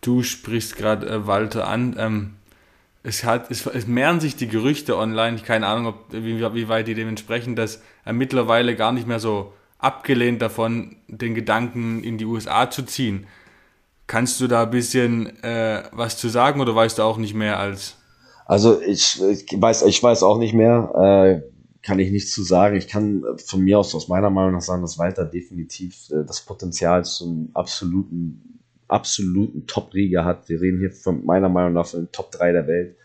Du sprichst gerade äh, Walter an. Ähm, es, hat, es, es, mehren sich die Gerüchte online, keine Ahnung, ob, wie, wie weit die dementsprechend, dass er mittlerweile gar nicht mehr so abgelehnt davon, den Gedanken in die USA zu ziehen. Kannst du da ein bisschen äh, was zu sagen oder weißt du auch nicht mehr als? Also ich, ich weiß, ich weiß auch nicht mehr, äh, kann ich nichts zu sagen. Ich kann von mir aus, aus meiner Meinung nach sagen, dass Walter definitiv äh, das Potenzial zum absoluten absoluten Top-Rieger hat. Wir reden hier von meiner Meinung nach von den Top 3 der Welt.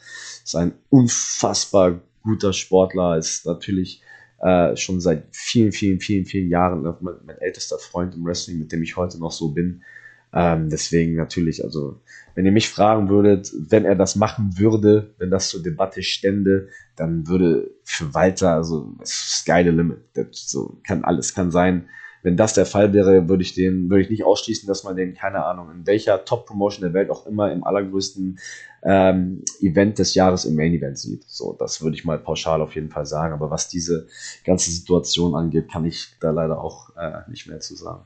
Ist ein unfassbar guter Sportler, ist natürlich äh, schon seit vielen, vielen, vielen, vielen Jahren mein, mein, ältester Freund im Wrestling, mit dem ich heute noch so bin. Ähm, deswegen natürlich, also wenn ihr mich fragen würdet, wenn er das machen würde, wenn das zur Debatte stände, dann würde für Walter, also sky the limit. Das so kann alles kann sein wenn das der Fall wäre, würde ich den, würde ich nicht ausschließen, dass man den, keine Ahnung, in welcher Top-Promotion der Welt auch immer im allergrößten ähm, Event des Jahres im Main Event sieht. So, das würde ich mal pauschal auf jeden Fall sagen. Aber was diese ganze Situation angeht, kann ich da leider auch äh, nicht mehr zu sagen.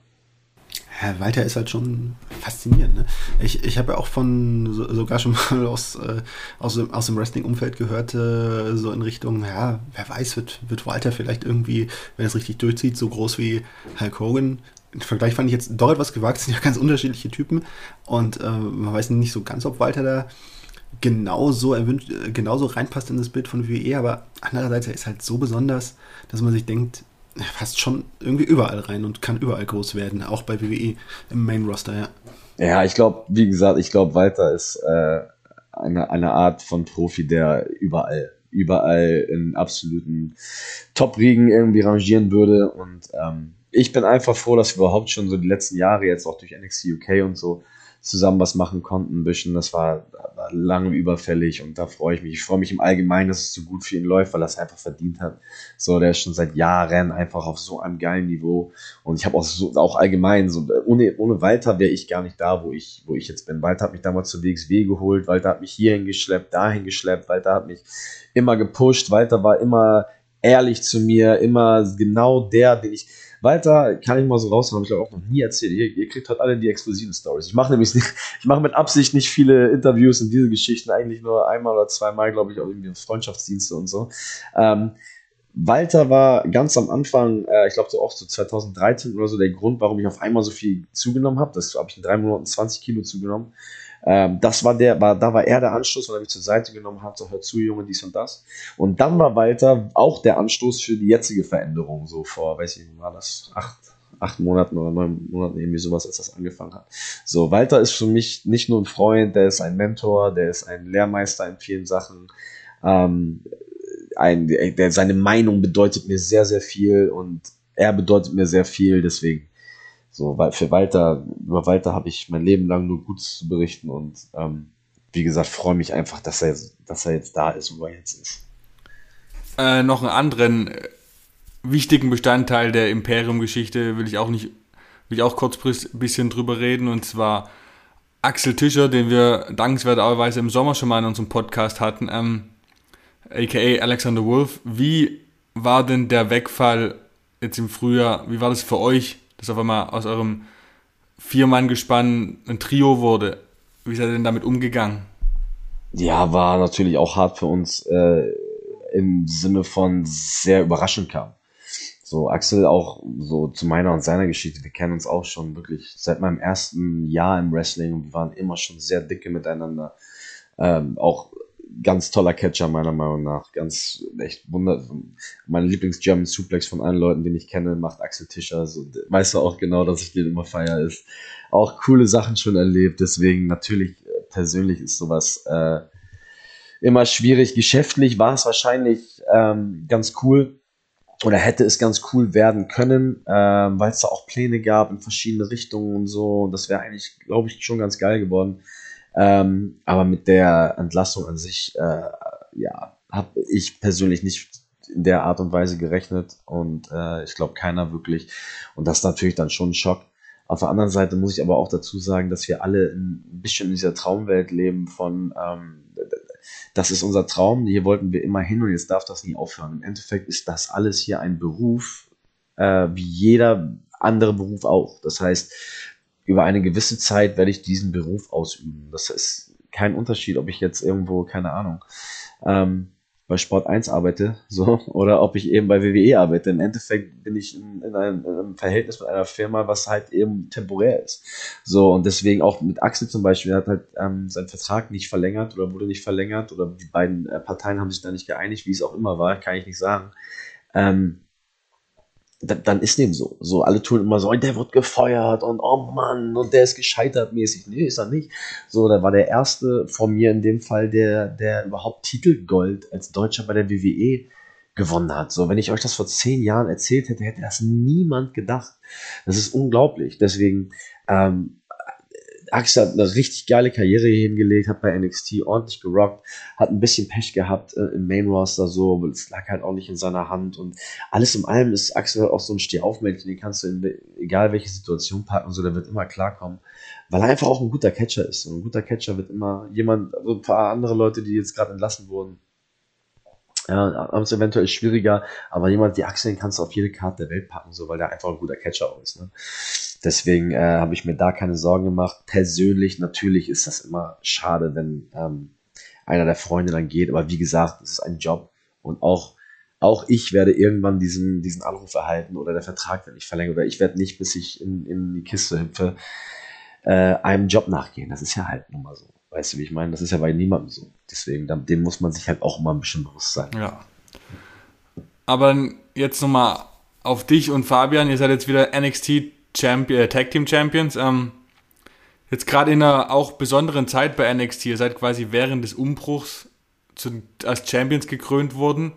Herr Walter ist halt schon faszinierend. Ne? Ich, ich habe ja auch von so, sogar schon mal aus, äh, aus, dem, aus dem Wrestling-Umfeld gehört, äh, so in Richtung, ja, wer weiß, wird, wird Walter vielleicht irgendwie, wenn es richtig durchzieht, so groß wie Hulk Hogan. Im Vergleich fand ich jetzt doch etwas gewagt, sind ja ganz unterschiedliche Typen und äh, man weiß nicht so ganz, ob Walter da genauso, erwünscht, genauso reinpasst in das Bild von WWE, aber andererseits, er ist halt so besonders, dass man sich denkt, fast schon irgendwie überall rein und kann überall groß werden, auch bei WWE im Main Roster, ja. Ja, ich glaube, wie gesagt, ich glaube, Walter ist äh, eine, eine Art von Profi, der überall, überall in absoluten Top-Riegen irgendwie rangieren würde. Und ähm, ich bin einfach froh, dass wir überhaupt schon so die letzten Jahre jetzt auch durch NXT UK und so zusammen was machen konnten, ein bisschen. Das war, war lange überfällig und da freue ich mich. Ich freue mich im Allgemeinen, dass es so gut für ihn läuft, weil er es einfach verdient hat. So, der ist schon seit Jahren einfach auf so einem geilen Niveau und ich habe auch so, auch allgemein, so, ohne, ohne Walter wäre ich gar nicht da, wo ich, wo ich jetzt bin. Walter hat mich damals zur WXW geholt, Walter hat mich hierhin geschleppt, dahin geschleppt, Walter hat mich immer gepusht, Walter war immer ehrlich zu mir, immer genau der, den ich, Walter, kann ich mal so raushauen, habe ich glaube auch noch nie erzählt. Ihr, ihr, kriegt heute alle die exklusiven Stories. Ich mache nämlich nicht, ich mache mit Absicht nicht viele Interviews und diese Geschichten, eigentlich nur einmal oder zweimal, glaube ich, auch irgendwie Freundschaftsdienste und so. Ähm, Walter war ganz am Anfang, äh, ich glaube so oft so 2013 oder so, der Grund, warum ich auf einmal so viel zugenommen habe. Das habe ich in drei Monaten 20 Kilo zugenommen. Ähm, das war der, war, da war er der Anstoß, weil er mich zur Seite genommen hat, so hör zu, Junge, dies und das. Und dann war Walter auch der Anstoß für die jetzige Veränderung, so vor, weiß ich, war das acht, acht Monaten oder neun Monaten, irgendwie sowas, als das angefangen hat. So, Walter ist für mich nicht nur ein Freund, der ist ein Mentor, der ist ein Lehrmeister in vielen Sachen. Ähm, ein, der, seine Meinung bedeutet mir sehr, sehr viel und er bedeutet mir sehr viel, deswegen so, weil für Walter, über Walter habe ich mein Leben lang nur Gutes zu berichten und ähm, wie gesagt, freue mich einfach, dass er, dass er jetzt da ist, wo er jetzt ist. Äh, noch einen anderen äh, wichtigen Bestandteil der Imperium-Geschichte will ich auch nicht, will ich auch kurz ein bisschen drüber reden und zwar Axel Tischer, den wir dankenswerterweise im Sommer schon mal in unserem Podcast hatten, ähm, aka Alexander Wolf. Wie war denn der Wegfall jetzt im Frühjahr? Wie war das für euch? Dass auf einmal aus eurem Vier-Mann-Gespann ein Trio wurde. Wie seid ihr denn damit umgegangen? Ja, war natürlich auch hart für uns äh, im Sinne von sehr überraschend kam. So, Axel auch so zu meiner und seiner Geschichte, wir kennen uns auch schon wirklich seit meinem ersten Jahr im Wrestling und wir waren immer schon sehr dicke miteinander. Ähm, auch ganz toller Catcher, meiner Meinung nach. Ganz echt wunder. Mein Lieblings-German Suplex von allen Leuten, den ich kenne, macht Axel Tischer. So, weißt du auch genau, dass ich den immer feier ist. Auch coole Sachen schon erlebt. Deswegen natürlich äh, persönlich ist sowas äh, immer schwierig. Geschäftlich war es wahrscheinlich ähm, ganz cool oder hätte es ganz cool werden können, ähm, weil es da auch Pläne gab in verschiedene Richtungen und so. Und das wäre eigentlich, glaube ich, schon ganz geil geworden. Ähm, aber mit der Entlassung an sich, äh, ja, habe ich persönlich nicht in der Art und Weise gerechnet und äh, ich glaube keiner wirklich. Und das ist natürlich dann schon ein Schock. Auf der anderen Seite muss ich aber auch dazu sagen, dass wir alle ein bisschen in dieser Traumwelt leben von, ähm, das ist unser Traum, hier wollten wir immer hin und jetzt darf das nie aufhören. Im Endeffekt ist das alles hier ein Beruf, äh, wie jeder andere Beruf auch. Das heißt, über eine gewisse Zeit werde ich diesen Beruf ausüben. Das ist kein Unterschied, ob ich jetzt irgendwo, keine Ahnung, ähm, bei Sport 1 arbeite, so, oder ob ich eben bei WWE arbeite. Im Endeffekt bin ich in, in, einem, in, einem, Verhältnis mit einer Firma, was halt eben temporär ist. So, und deswegen auch mit Axel zum Beispiel, er hat halt ähm, seinen Vertrag nicht verlängert oder wurde nicht verlängert oder die beiden äh, Parteien haben sich da nicht geeinigt, wie es auch immer war, kann ich nicht sagen. Ähm, dann, dann ist dem so. So, alle tun immer so, der wird gefeuert und oh Mann, und der ist gescheitert mäßig. Nee, ist er nicht. So, da war der erste von mir in dem Fall, der, der überhaupt Titelgold als Deutscher bei der WWE gewonnen hat. So, wenn ich euch das vor zehn Jahren erzählt hätte, hätte das niemand gedacht. Das ist unglaublich. Deswegen, ähm, Axel hat eine richtig geile Karriere hier hingelegt, hat bei NXT ordentlich gerockt, hat ein bisschen Pech gehabt äh, im Main Roster so, aber es lag halt auch nicht in seiner Hand und alles in allem ist Axel auch so ein Stehaufmännchen, den kannst du in egal welche Situation packen, so, der wird immer klarkommen, weil er einfach auch ein guter Catcher ist und ein guter Catcher wird immer jemand, also ein paar andere Leute, die jetzt gerade entlassen wurden, ja, haben es eventuell schwieriger, aber jemand wie Axel kannst du auf jede Karte der Welt packen, so, weil der einfach ein guter Catcher auch ist. Ne? Deswegen äh, habe ich mir da keine Sorgen gemacht. Persönlich natürlich ist das immer schade, wenn ähm, einer der Freunde dann geht, aber wie gesagt, es ist ein Job und auch auch ich werde irgendwann diesen, diesen Anruf erhalten oder der Vertrag wird nicht verlängert oder ich werde nicht, bis ich in, in die Kiste hüpfe, äh, einem Job nachgehen. Das ist ja halt nun mal so. Weißt du, wie ich meine? Das ist ja bei niemandem so. Deswegen, dem muss man sich halt auch immer ein bisschen bewusst sein. Ja. Aber jetzt nochmal auf dich und Fabian. Ihr seid jetzt wieder NXT Champion, äh, Tag Team Champions. Ähm, jetzt gerade in einer auch besonderen Zeit bei NXT. Ihr seid quasi während des Umbruchs zu, als Champions gekrönt worden.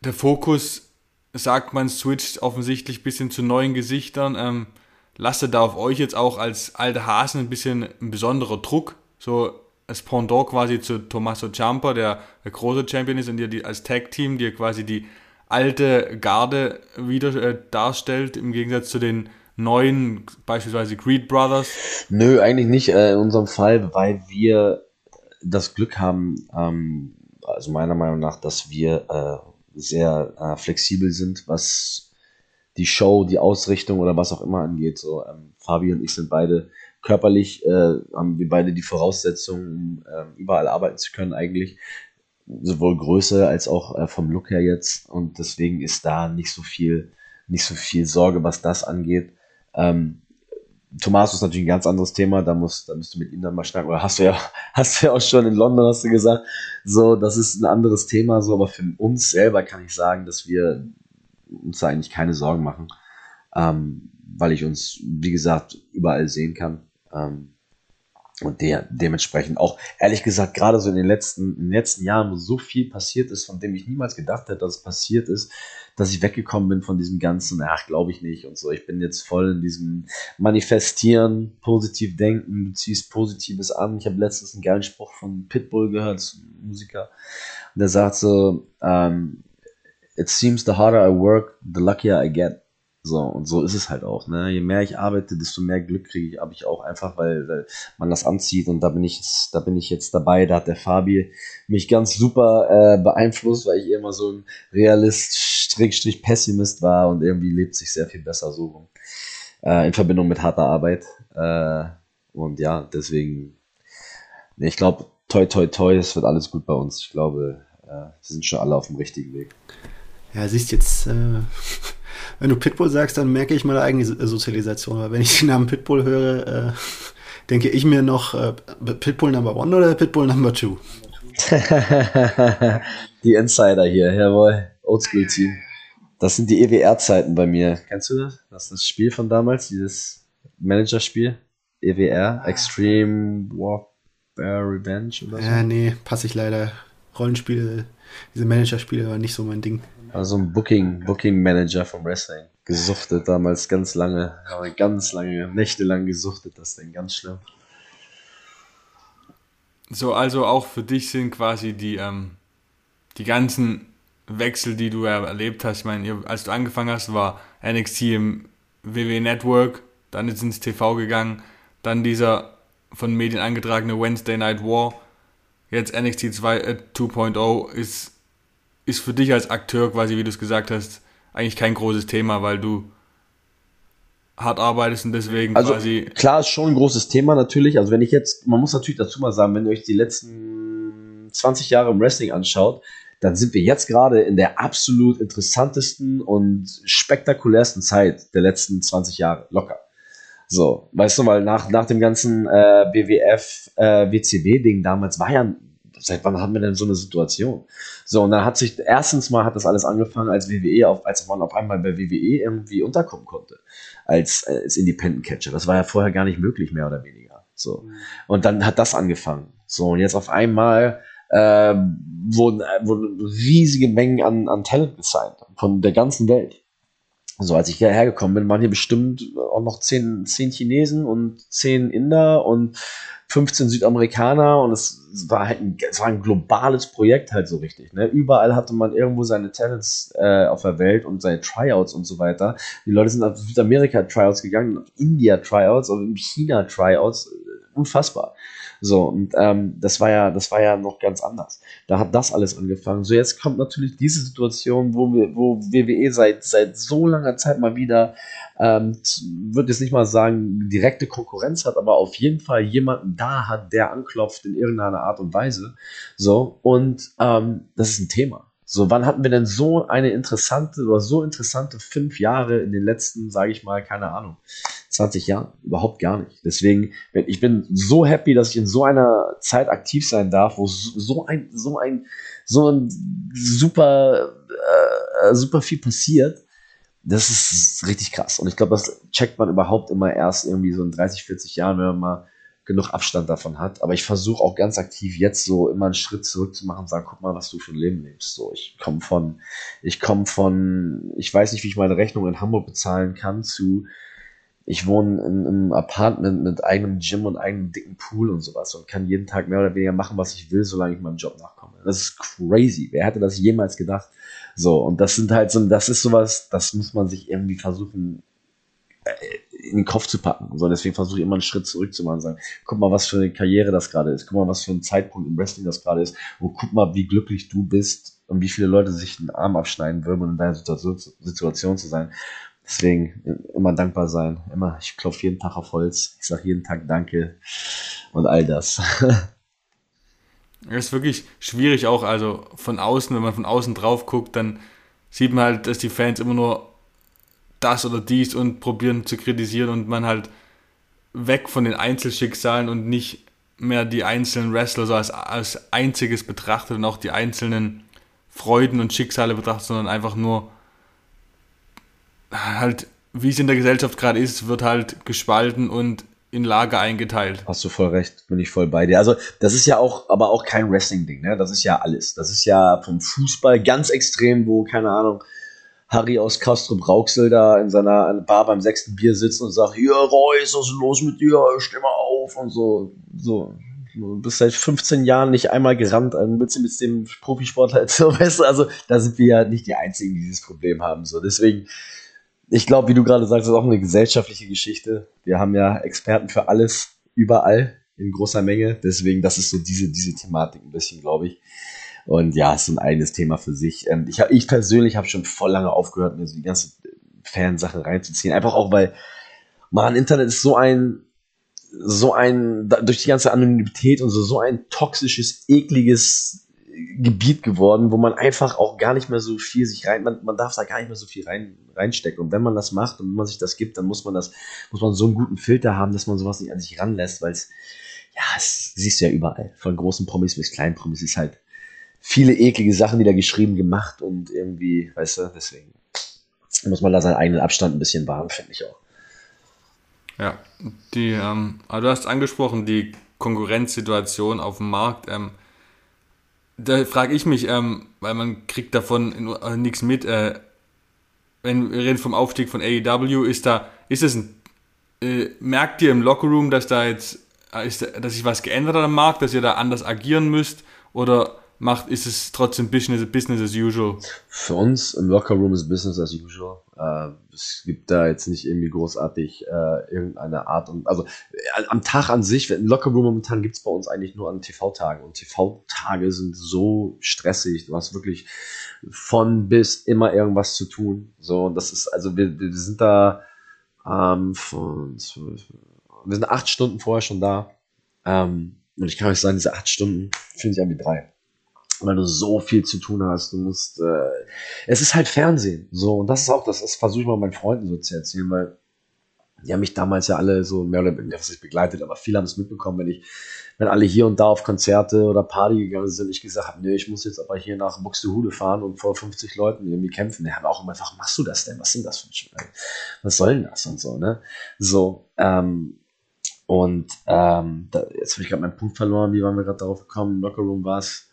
Der Fokus, sagt man, switcht offensichtlich ein bisschen zu neuen Gesichtern. Ähm, lastet da auf euch jetzt auch als alte Hasen ein bisschen ein besonderer Druck? So als Pendant quasi zu Tommaso Ciampa, der der große Champion ist und ihr die als Tag-Team, die quasi die alte Garde wieder äh, darstellt, im Gegensatz zu den neuen, beispielsweise Creed Brothers? Nö, eigentlich nicht äh, in unserem Fall, weil wir das Glück haben, ähm, also meiner Meinung nach, dass wir äh, sehr äh, flexibel sind, was die Show, die Ausrichtung oder was auch immer angeht. So, ähm, Fabi und ich sind beide körperlich, äh, haben wir beide die Voraussetzungen, äh, überall arbeiten zu können eigentlich. Sowohl Größe als auch äh, vom Look her jetzt. Und deswegen ist da nicht so viel, nicht so viel Sorge, was das angeht. Ähm, Thomas ist natürlich ein ganz anderes Thema, da musst, da musst du mit ihm dann mal schnacken. Oder hast du ja, hast du ja auch schon in London, hast du gesagt. So, das ist ein anderes Thema, so, aber für uns selber kann ich sagen, dass wir uns da eigentlich keine Sorgen machen. Ähm, weil ich uns, wie gesagt, überall sehen kann. Ähm, und der, dementsprechend auch, ehrlich gesagt, gerade so in den letzten, in den letzten Jahren, wo so viel passiert ist, von dem ich niemals gedacht hätte, dass es passiert ist, dass ich weggekommen bin von diesem ganzen, ach, glaube ich nicht und so. Ich bin jetzt voll in diesem Manifestieren, positiv denken, du ziehst Positives an. Ich habe letztens einen geilen Spruch von Pitbull gehört, Musiker, und der sagt so, um, it seems the harder I work, the luckier I get. So, und so ist es halt auch. Ne? Je mehr ich arbeite, desto mehr Glück kriege ich, habe ich auch einfach, weil, weil man das anzieht und da bin ich jetzt, da bin ich jetzt dabei. Da hat der Fabi mich ganz super äh, beeinflusst, weil ich immer so ein Realist, Strich, Pessimist war und irgendwie lebt sich sehr viel besser so rum. Äh, in Verbindung mit harter Arbeit. Äh, und ja, deswegen, ich glaube, toi, toi, toi, es wird alles gut bei uns. Ich glaube, äh, wir sind schon alle auf dem richtigen Weg. Ja, siehst jetzt, äh, wenn du Pitbull sagst, dann merke ich meine eigene Sozialisation. Aber wenn ich den Namen Pitbull höre, äh, denke ich mir noch äh, Pitbull Number One oder Pitbull Number Two? die Insider hier, jawohl. Oldschool-Team. Das sind die EWR-Zeiten bei mir. Kennst du das? Das ist das Spiel von damals, dieses Manager-Spiel. EWR, Extreme Warfare Revenge oder so. Ja, nee, passe ich leider. Rollenspiele, diese Manager-Spiele waren nicht so mein Ding. Also ein Booking, Booking Manager vom Wrestling. Gesuchtet damals ganz lange, aber ganz lange, nächtelang gesuchtet, das Ding, ganz schlimm. So, also auch für dich sind quasi die, ähm, die ganzen Wechsel, die du erlebt hast. Ich meine, als du angefangen hast, war NXT im WWE Network, dann ist ins TV gegangen, dann dieser von Medien angetragene Wednesday Night War, jetzt NXT 2.0 äh, ist ist für dich als Akteur quasi, wie du es gesagt hast, eigentlich kein großes Thema, weil du hart arbeitest und deswegen also, quasi. Klar, ist schon ein großes Thema natürlich. Also wenn ich jetzt, man muss natürlich dazu mal sagen, wenn ihr euch die letzten 20 Jahre im Wrestling anschaut, dann sind wir jetzt gerade in der absolut interessantesten und spektakulärsten Zeit der letzten 20 Jahre. Locker. So, weißt du, weil nach, nach dem ganzen äh, BWF, äh, WCW-Ding damals war ja seit wann haben wir denn so eine Situation? So, und dann hat sich, erstens mal hat das alles angefangen, als WWE, auf, als man auf einmal bei WWE irgendwie unterkommen konnte, als, als Independent Catcher. Das war ja vorher gar nicht möglich, mehr oder weniger. So. Mhm. Und dann hat das angefangen. So, und jetzt auf einmal äh, wurden, äh, wurden riesige Mengen an, an Talent gesigned von der ganzen Welt. So, als ich hierher gekommen bin, waren hier bestimmt auch noch zehn, zehn Chinesen und zehn Inder und 15 Südamerikaner und es war halt ein, es war ein globales Projekt halt so richtig. Ne? Überall hatte man irgendwo seine Talents äh, auf der Welt und seine Tryouts und so weiter. Die Leute sind auf Südamerika Tryouts gegangen, auf India Tryouts, auf China Tryouts. Unfassbar. So, und ähm, das war ja, das war ja noch ganz anders. Da hat das alles angefangen. So, jetzt kommt natürlich diese Situation, wo wir, wo WWE seit, seit so langer Zeit mal wieder, ähm, würde jetzt nicht mal sagen, direkte Konkurrenz hat, aber auf jeden Fall jemanden da hat, der anklopft in irgendeiner Art und Weise. So, und ähm, das ist ein Thema. So, wann hatten wir denn so eine interessante oder so interessante fünf Jahre in den letzten, sage ich mal, keine Ahnung, 20 Jahren? Überhaupt gar nicht. Deswegen, ich bin so happy, dass ich in so einer Zeit aktiv sein darf, wo so ein, so ein, so ein super, äh, super viel passiert. Das ist richtig krass. Und ich glaube, das checkt man überhaupt immer erst irgendwie so in 30, 40 Jahren, wenn man mal genug Abstand davon hat. Aber ich versuche auch ganz aktiv jetzt so immer einen Schritt zurück zu machen und sagen, guck mal, was du für ein Leben lebst. So, ich komme von, ich komme von, ich weiß nicht, wie ich meine Rechnung in Hamburg bezahlen kann, zu, ich wohne in einem Apartment mit eigenem Gym und eigenem dicken Pool und sowas und kann jeden Tag mehr oder weniger machen, was ich will, solange ich meinem Job nachkomme. Das ist crazy. Wer hätte das jemals gedacht? So, und das sind halt so, das ist sowas, das muss man sich irgendwie versuchen, äh, in den Kopf zu packen. So, deswegen versuche ich immer einen Schritt zurück zu machen sagen, guck mal, was für eine Karriere das gerade ist, guck mal, was für ein Zeitpunkt im Wrestling das gerade ist und guck mal, wie glücklich du bist und wie viele Leute sich den Arm abschneiden würden, um in deiner Situation, Situation zu sein. Deswegen immer dankbar sein. Immer, ich klopfe jeden Tag auf Holz. Ich sage jeden Tag Danke und all das. Das ist wirklich schwierig auch, also von außen, wenn man von außen drauf guckt, dann sieht man halt, dass die Fans immer nur das oder dies und probieren zu kritisieren und man halt weg von den Einzelschicksalen und nicht mehr die einzelnen Wrestler so als, als einziges betrachtet und auch die einzelnen Freuden und Schicksale betrachtet, sondern einfach nur halt, wie es in der Gesellschaft gerade ist, wird halt gespalten und in Lager eingeteilt. Hast du voll recht, bin ich voll bei dir. Also, das ist ja auch, aber auch kein Wrestling-Ding, ne? Das ist ja alles. Das ist ja vom Fußball ganz extrem, wo, keine Ahnung, Harry aus Castro Brauxel da in seiner Bar beim sechsten Bier sitzt und sagt, hier, Reus, was ist los mit dir? Steh mal auf und so. So. Du bist seit 15 Jahren nicht einmal gerannt, ein bisschen mit dem Profisportler, so, weißt also da sind wir ja nicht die Einzigen, die dieses Problem haben. So, deswegen, ich glaube, wie du gerade sagst, ist auch eine gesellschaftliche Geschichte. Wir haben ja Experten für alles, überall, in großer Menge. Deswegen, das ist so diese, diese Thematik ein bisschen, glaube ich. Und ja, ist so ein eigenes Thema für sich. Ähm, ich, ich persönlich habe schon voll lange aufgehört, mir so die ganzen Fansachen reinzuziehen. Einfach auch, weil, man, Internet ist so ein, so ein, durch die ganze Anonymität und so, so ein toxisches, ekliges Gebiet geworden, wo man einfach auch gar nicht mehr so viel sich rein, man, man darf da gar nicht mehr so viel rein, reinstecken. Und wenn man das macht und wenn man sich das gibt, dann muss man das, muss man so einen guten Filter haben, dass man sowas nicht an sich ranlässt, weil es, ja, es siehst du ja überall. Von großen Promis bis kleinen Promis ist halt viele eklige Sachen, die da geschrieben, gemacht und irgendwie, weißt du, deswegen muss man da seinen eigenen Abstand ein bisschen wahren, finde ich auch. Ja, die, ähm, also du hast angesprochen, die Konkurrenzsituation auf dem Markt. Ähm, da frage ich mich, ähm, weil man kriegt davon äh, nichts mit, äh, wenn wir reden vom Aufstieg von AEW, ist da, ist es ein, äh, merkt ihr im Lockerroom, dass da jetzt, äh, ist, dass sich was geändert hat am Markt, dass ihr da anders agieren müsst? Oder macht, ist es trotzdem Business, Business as usual? Für uns im Lockerroom ist Business as usual. Äh, es gibt da jetzt nicht irgendwie großartig äh, irgendeine Art und also äh, am Tag an sich, im Lockerroom momentan gibt es bei uns eigentlich nur an TV-Tagen und TV-Tage sind so stressig. Du hast wirklich von bis immer irgendwas zu tun. So, das ist, also wir, wir sind da ähm, von, wir sind acht Stunden vorher schon da. Ähm, und ich kann euch sagen, diese acht Stunden fühlen sich an wie drei weil du so viel zu tun hast. Du musst, äh, es ist halt Fernsehen. So, und das ist auch, das, das versuche ich mal meinen Freunden so zu erzählen, weil die haben mich damals ja alle so mehr oder weniger was begleitet, aber viele haben es mitbekommen, wenn ich, wenn alle hier und da auf Konzerte oder Party gegangen sind, ich gesagt habe, nee, ich muss jetzt aber hier nach Buxtehude fahren und vor 50 Leuten irgendwie kämpfen. Die haben auch immer gefragt, machst du das denn? Was sind das für ein Spiel? Was soll denn das und so, ne? So, ähm, und ähm, da, jetzt habe ich gerade meinen Punkt verloren, wie waren wir gerade darauf gekommen? Lockerroom war es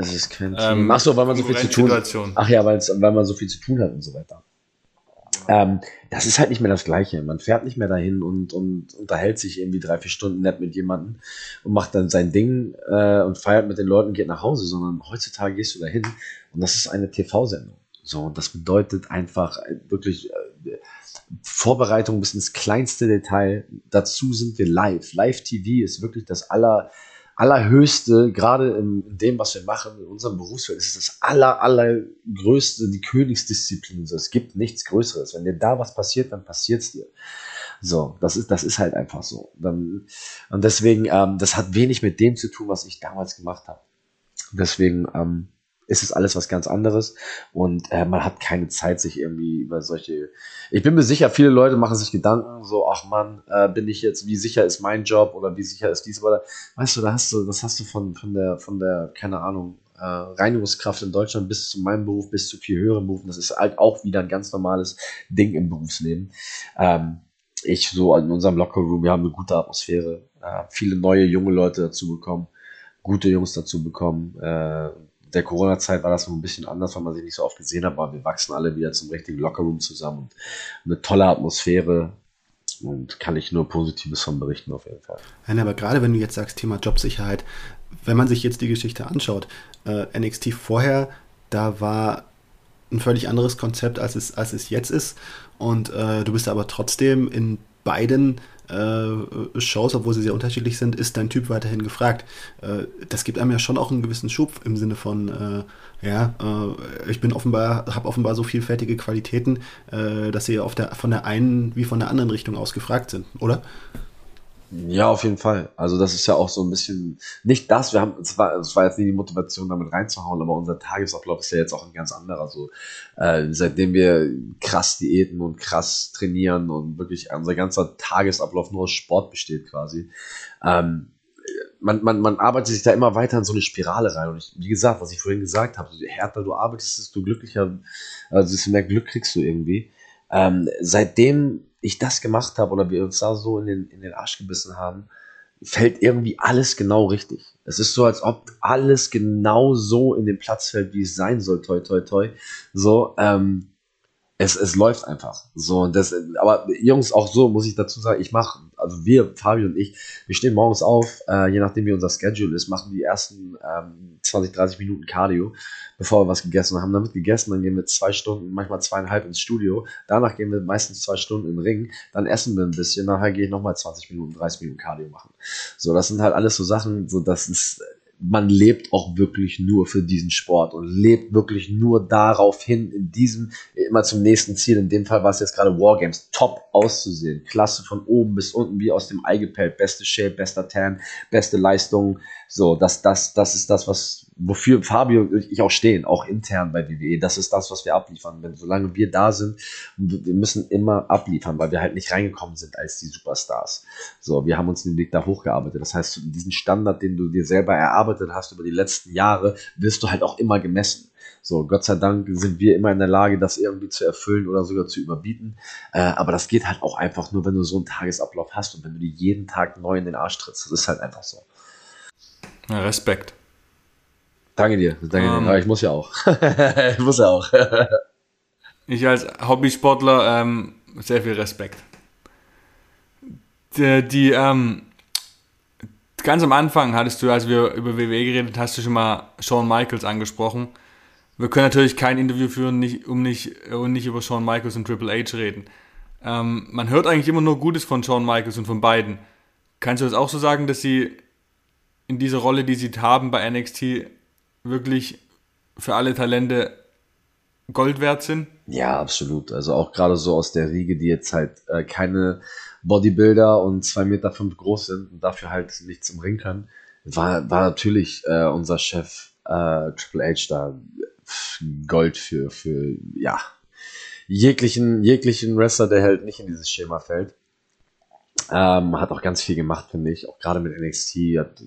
es ist kein ähm, Ach so, weil man so viel zu tun hat. Ach ja, weil, man so viel zu tun hat und so weiter. Ähm, das ist halt nicht mehr das Gleiche. Man fährt nicht mehr dahin und, und unterhält sich irgendwie drei, vier Stunden nett mit jemandem und macht dann sein Ding äh, und feiert mit den Leuten und geht nach Hause, sondern heutzutage gehst du dahin und das ist eine TV-Sendung. So, und das bedeutet einfach äh, wirklich äh, Vorbereitung bis ins kleinste Detail. Dazu sind wir live. Live-TV ist wirklich das aller, allerhöchste, gerade in, dem, was wir machen, in unserem Berufsfeld, ist das aller, allergrößte, die Königsdisziplin. Es gibt nichts Größeres. Wenn dir da was passiert, dann passiert es dir. So, das ist, das ist halt einfach so. Dann, und deswegen, ähm, das hat wenig mit dem zu tun, was ich damals gemacht habe. Deswegen, ähm, ist es alles was ganz anderes und äh, man hat keine Zeit, sich irgendwie über solche. Ich bin mir sicher, viele Leute machen sich Gedanken, so, ach man, äh, bin ich jetzt, wie sicher ist mein Job oder wie sicher ist dies oder weißt du, da hast du, das hast du von, von der, von der, keine Ahnung, äh, Reinigungskraft in Deutschland bis zu meinem Beruf, bis zu viel höheren Berufen. Das ist halt auch wieder ein ganz normales Ding im Berufsleben. Ähm, ich so in unserem Lockerroom, wir haben eine gute Atmosphäre, äh, viele neue junge Leute dazu bekommen, gute Jungs dazu bekommen. Äh, der Corona-Zeit war das noch ein bisschen anders, weil man sich nicht so oft gesehen hat, aber wir wachsen alle wieder zum richtigen Lockerroom zusammen eine tolle Atmosphäre und kann ich nur Positives von berichten auf jeden Fall. Nein, aber gerade wenn du jetzt sagst, Thema Jobsicherheit, wenn man sich jetzt die Geschichte anschaut, äh, NXT vorher, da war ein völlig anderes Konzept, als es, als es jetzt ist. Und äh, du bist aber trotzdem in beiden äh, Shows, obwohl sie sehr unterschiedlich sind, ist dein Typ weiterhin gefragt. Äh, das gibt einem ja schon auch einen gewissen Schub im Sinne von, äh, ja, äh, ich bin offenbar, habe offenbar so vielfältige Qualitäten, äh, dass sie auf der, von der einen wie von der anderen Richtung aus gefragt sind, oder? Ja, auf jeden Fall. Also das ist ja auch so ein bisschen nicht das. Wir haben, es war, es war jetzt nie die Motivation, damit reinzuhauen, aber unser Tagesablauf ist ja jetzt auch ein ganz anderer. So äh, seitdem wir krass diäten und krass trainieren und wirklich unser ganzer Tagesablauf nur aus Sport besteht quasi. Ähm, man, man, man arbeitet sich da immer weiter in so eine Spirale rein. Und ich, wie gesagt, was ich vorhin gesagt habe, je härter du arbeitest, desto glücklicher, also desto mehr Glück kriegst du irgendwie. Ähm, seitdem ich das gemacht habe oder wir uns da so in den, in den Arsch gebissen haben, fällt irgendwie alles genau richtig. Es ist so, als ob alles genau so in den Platz fällt, wie es sein soll, toi, toi, toi. So, ähm, es, es läuft einfach. So, das, aber Jungs, auch so muss ich dazu sagen, ich mache, also wir, Fabio und ich, wir stehen morgens auf, äh, je nachdem wie unser Schedule ist, machen die ersten ähm, 20, 30 Minuten Cardio, bevor wir was gegessen haben. Damit gegessen, dann gehen wir zwei Stunden, manchmal zweieinhalb ins Studio. Danach gehen wir meistens zwei Stunden in den Ring. Dann essen wir ein bisschen. Nachher gehe ich nochmal 20 Minuten, 30 Minuten Cardio machen. So, das sind halt alles so Sachen, so das ist man lebt auch wirklich nur für diesen Sport und lebt wirklich nur darauf hin, in diesem, immer zum nächsten Ziel. In dem Fall war es jetzt gerade Wargames, top auszusehen. Klasse von oben bis unten, wie aus dem Ei gepellt. Beste Shape, bester Tan, beste Leistung. So, das, das, das ist das, was, wofür Fabio und ich auch stehen, auch intern bei WWE. Das ist das, was wir abliefern. Wenn, solange wir da sind, wir müssen immer abliefern, weil wir halt nicht reingekommen sind als die Superstars. So, wir haben uns den Weg da hochgearbeitet. Das heißt, diesen Standard, den du dir selber erarbeitet hast über die letzten Jahre, wirst du halt auch immer gemessen. So, Gott sei Dank sind wir immer in der Lage, das irgendwie zu erfüllen oder sogar zu überbieten. Äh, aber das geht halt auch einfach nur, wenn du so einen Tagesablauf hast und wenn du dir jeden Tag neu in den Arsch trittst. Das ist halt einfach so. Respekt. Danke dir, danke um, dir. Ähm. Aber ich muss ja auch. ich muss ja auch. ich als Hobbysportler ähm, sehr viel Respekt. Die, die ähm, ganz am Anfang hattest du, als wir über WWE geredet, hast du schon mal Shawn Michaels angesprochen. Wir können natürlich kein Interview führen, nicht, um nicht, und nicht über Shawn Michaels und Triple H reden. Ähm, man hört eigentlich immer nur Gutes von Shawn Michaels und von beiden. Kannst du das auch so sagen, dass sie in dieser Rolle, die sie haben bei NXT, wirklich für alle Talente Gold wert sind? Ja, absolut. Also auch gerade so aus der Riege, die jetzt halt äh, keine Bodybuilder und 2,5 Meter fünf groß sind und dafür halt nichts im Ring können, war, war natürlich äh, unser Chef äh, Triple H da Gold für, für ja, jeglichen, jeglichen Wrestler, der halt nicht in dieses Schema fällt. Ähm, hat auch ganz viel gemacht, finde ich. Auch gerade mit NXT hat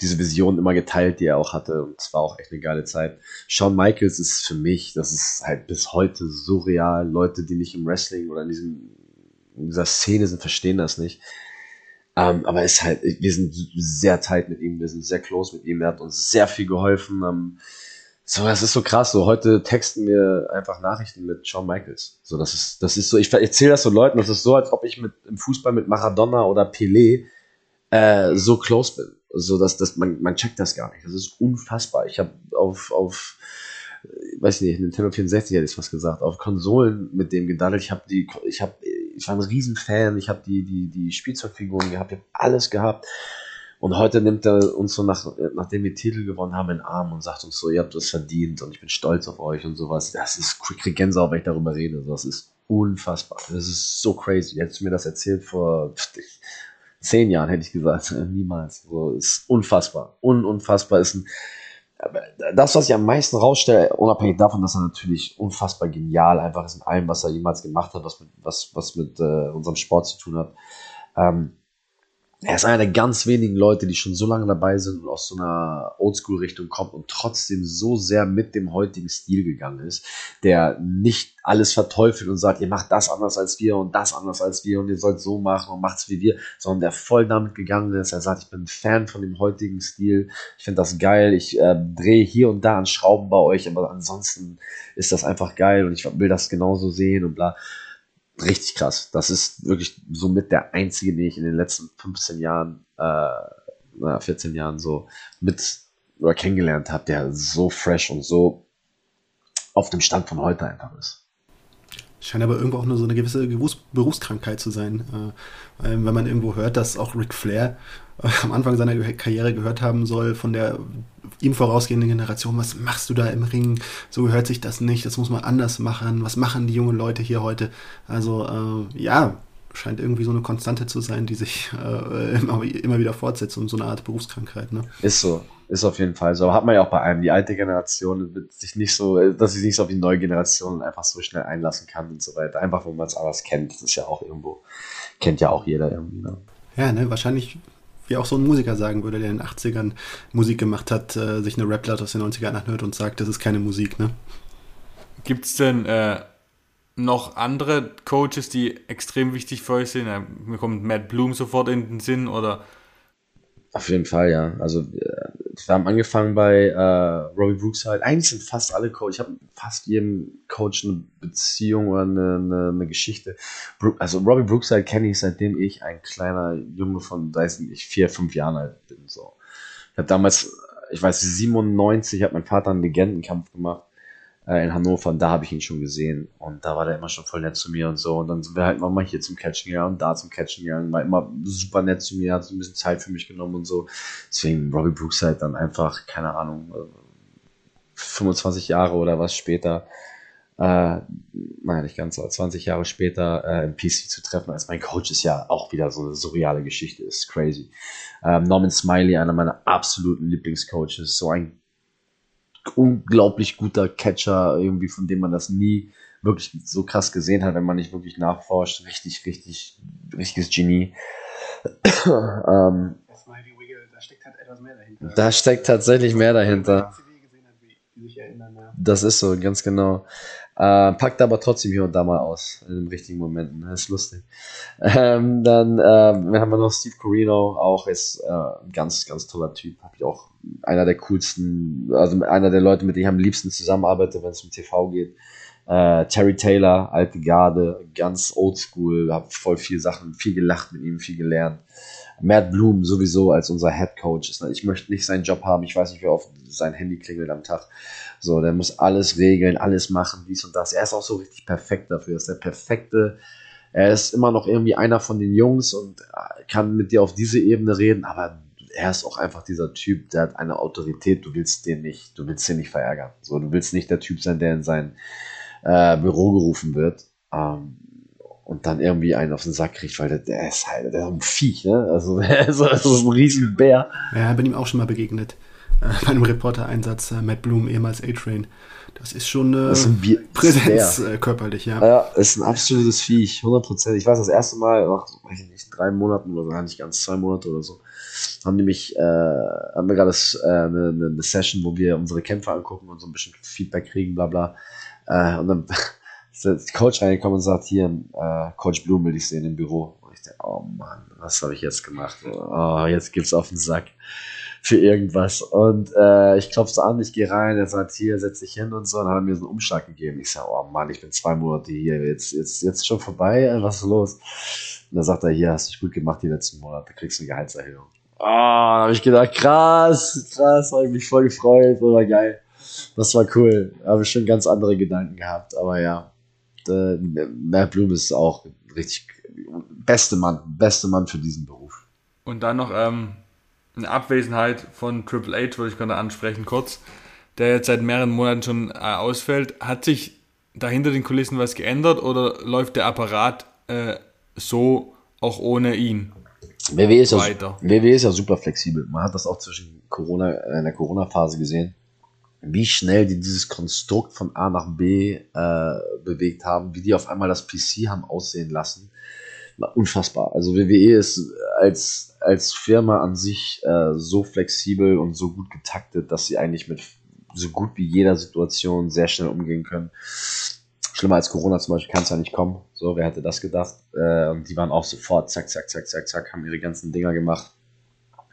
diese Vision immer geteilt, die er auch hatte. Und es war auch echt eine geile Zeit. Shawn Michaels ist für mich, das ist halt bis heute surreal. Leute, die nicht im Wrestling oder in, diesem, in dieser Szene sind, verstehen das nicht. Ähm, aber ist halt, wir sind sehr tight mit ihm, wir sind sehr close mit ihm. Er hat uns sehr viel geholfen. Ähm, so, das ist so krass. So, heute texten wir einfach Nachrichten mit Shawn Michaels. So, das ist, das ist so, ich erzähle das so Leuten, das ist so, als ob ich mit im Fußball mit Maradona oder Pelé äh, so close bin. So, dass, dass man, man checkt das gar nicht. Das ist unfassbar. Ich habe auf, auf, weiß nicht, Nintendo 64 hätte ich was gesagt, auf Konsolen mit dem gedaddelt. Ich habe die, ich habe, ich war ein Riesenfan. Ich habe die, die, die Spielzeugfiguren gehabt. Ich habe alles gehabt. Und heute nimmt er uns so, nach, nachdem wir Titel gewonnen haben, in den Arm und sagt uns so, ihr habt das verdient und ich bin stolz auf euch und sowas. Das ist, ich krieg Gänsehaut, wenn ich darüber rede. Das ist unfassbar. Das ist so crazy. Hättest du mir das erzählt vor zehn Jahren, hätte ich gesagt. Niemals. So, ist unfassbar. Un unfassbar ist ein, das, was ich am meisten rausstelle, unabhängig davon, dass er natürlich unfassbar genial einfach ist in allem, was er jemals gemacht hat, was mit, was, was mit äh, unserem Sport zu tun hat, ähm, er ist einer der ganz wenigen Leute, die schon so lange dabei sind und aus so einer Oldschool-Richtung kommt und trotzdem so sehr mit dem heutigen Stil gegangen ist, der nicht alles verteufelt und sagt, ihr macht das anders als wir und das anders als wir und ihr sollt so machen und macht's wie wir, sondern der voll damit gegangen ist. Er sagt, ich bin Fan von dem heutigen Stil, ich finde das geil, ich äh, drehe hier und da an Schrauben bei euch, aber ansonsten ist das einfach geil und ich will das genauso sehen und bla richtig krass. Das ist wirklich somit der einzige, den ich in den letzten 15 Jahren, äh, 14 Jahren so mit oder kennengelernt habe, der so fresh und so auf dem Stand von heute einfach ist. Scheint aber irgendwo auch nur so eine gewisse Berufskrankheit zu sein. Äh, wenn man irgendwo hört, dass auch Ric Flair äh, am Anfang seiner Karriere gehört haben soll von der ihm vorausgehenden Generation, was machst du da im Ring? So gehört sich das nicht, das muss man anders machen. Was machen die jungen Leute hier heute? Also äh, ja, scheint irgendwie so eine Konstante zu sein, die sich äh, immer, immer, wieder fortsetzt und so eine Art Berufskrankheit. Ne? Ist so, ist auf jeden Fall so. Hat man ja auch bei einem. Die alte Generation wird sich nicht so, dass sie sich so auf die neue Generation einfach so schnell einlassen kann und so weiter. Einfach, wenn man es anders kennt. Das ist ja auch irgendwo, kennt ja auch jeder irgendwie. Ne? Ja, ne, wahrscheinlich wie auch so ein Musiker sagen würde, der in den 80ern Musik gemacht hat, äh, sich eine Rap-Platte aus den 90ern anhört und sagt, das ist keine Musik, ne? Gibt es denn äh, noch andere Coaches, die extrem wichtig für euch sind? Mir kommt Matt Bloom sofort in den Sinn oder auf jeden Fall, ja. Also äh, wir haben angefangen bei äh, Robbie Brookside. Eigentlich sind fast alle Coach. Ich habe fast jedem Coach eine Beziehung oder eine, eine, eine Geschichte. also Robbie Brookside kenne ich seitdem ich ein kleiner Junge von, weiß nicht, vier, fünf Jahren alt bin. So. Ich habe damals, ich weiß, 97 hat mein Vater einen Legendenkampf gemacht äh, in Hannover und da habe ich ihn schon gesehen und da war der immer schon voll nett zu mir und so und dann sind wir halt mal hier zum Catchen gegangen und da zum Catchen gegangen, war immer super nett zu mir, hat so ein bisschen Zeit für mich genommen und so. Deswegen Robbie Brooks halt dann einfach, keine Ahnung, 25 Jahre oder was später, äh, nein, nicht ganz, aber 20 Jahre später äh, im PC zu treffen als mein Coach ist ja auch wieder so eine surreale Geschichte, ist crazy. Ähm, Norman Smiley, einer meiner absoluten Lieblingscoaches, so ein unglaublich guter Catcher, irgendwie, von dem man das nie wirklich so krass gesehen hat, wenn man nicht wirklich nachforscht. Richtig, richtig, richtiges Genie. ähm, da steckt halt etwas mehr dahinter. Da steckt tatsächlich mehr dahinter. Das ist so, ganz genau. Äh, packt aber trotzdem hier und da mal aus, in den richtigen Momenten. Das ist lustig. Ähm, dann äh, haben wir noch Steve Corino, auch ist äh, ein ganz, ganz toller Typ. Habe ich auch einer der coolsten, also einer der Leute, mit denen ich am liebsten zusammenarbeite, wenn es um TV geht. Äh, Terry Taylor, alte Garde, ganz oldschool, habe voll viel Sachen, viel gelacht mit ihm, viel gelernt. Matt Bloom sowieso als unser Head Coach ist. Ich möchte nicht seinen Job haben, ich weiß nicht, wie oft sein Handy klingelt am Tag. So, der muss alles regeln, alles machen, dies und das. Er ist auch so richtig perfekt dafür. Er ist der perfekte. Er ist immer noch irgendwie einer von den Jungs und kann mit dir auf diese Ebene reden, aber er ist auch einfach dieser Typ, der hat eine Autorität, du willst den nicht, du willst den nicht verärgern. So, du willst nicht der Typ sein, der in sein äh, Büro gerufen wird. Ähm, und dann irgendwie einen auf den Sack kriegt, weil der, der ist halt der ist ein Viech, ne? Also der ist, das ist ein Riesenbär. Ja, bin ihm auch schon mal begegnet. Äh, bei einem Reporter-Einsatz, äh, Matt Bloom, ehemals A-Train. Das ist schon eine das ist ein Präsenz äh, körperlich, ja. Ja, ist ein absolutes Viech, 100%. Ich weiß, das erste Mal, nach, weiß ich nicht, drei Monaten oder so, gar nicht ganz, zwei Monate oder so, haben nämlich, äh, haben wir gerade äh, eine, eine, Session, wo wir unsere Kämpfe angucken und so ein bisschen Feedback kriegen, bla bla. Äh, und dann ist der Coach reingekommen und sagt, hier, äh, Coach Blum will ich sehen im Büro. Und ich denke, oh Mann, was habe ich jetzt gemacht? Oh, jetzt gibt's auf den Sack für irgendwas. Und äh, ich klopfe an, ich gehe rein, er sagt, hier, setz dich hin und so. Und hat mir so einen Umschlag gegeben. Ich sage, oh Mann, ich bin zwei Monate hier, jetzt, jetzt, jetzt schon vorbei, was ist los? Und dann sagt er, hier, hast du dich gut gemacht die letzten Monate, kriegst du eine Gehaltserhöhung. Ah, oh, habe ich gedacht, krass, krass, habe ich mich voll gefreut, war geil. Das war cool. Habe ich schon ganz andere Gedanken gehabt, aber ja, äh, Matt Bloom ist auch richtig beste Mann, beste Mann für diesen Beruf. Und dann noch ähm, eine Abwesenheit von Triple H, würde ich gerade ansprechen, kurz, der jetzt seit mehreren Monaten schon äh, ausfällt. Hat sich da hinter den Kulissen was geändert oder läuft der Apparat äh, so auch ohne ihn? WWE ist, weiter? Ja, WWE ist ja super flexibel. Man hat das auch zwischen Corona, in der Corona-Phase gesehen wie schnell die dieses Konstrukt von A nach B äh, bewegt haben, wie die auf einmal das PC haben aussehen lassen, unfassbar. Also WWE ist als, als Firma an sich äh, so flexibel und so gut getaktet, dass sie eigentlich mit so gut wie jeder Situation sehr schnell umgehen können. Schlimmer als Corona zum Beispiel kann es ja nicht kommen. So, wer hätte das gedacht? Äh, und die waren auch sofort, zack, zack, zack, zack, zack, haben ihre ganzen Dinger gemacht.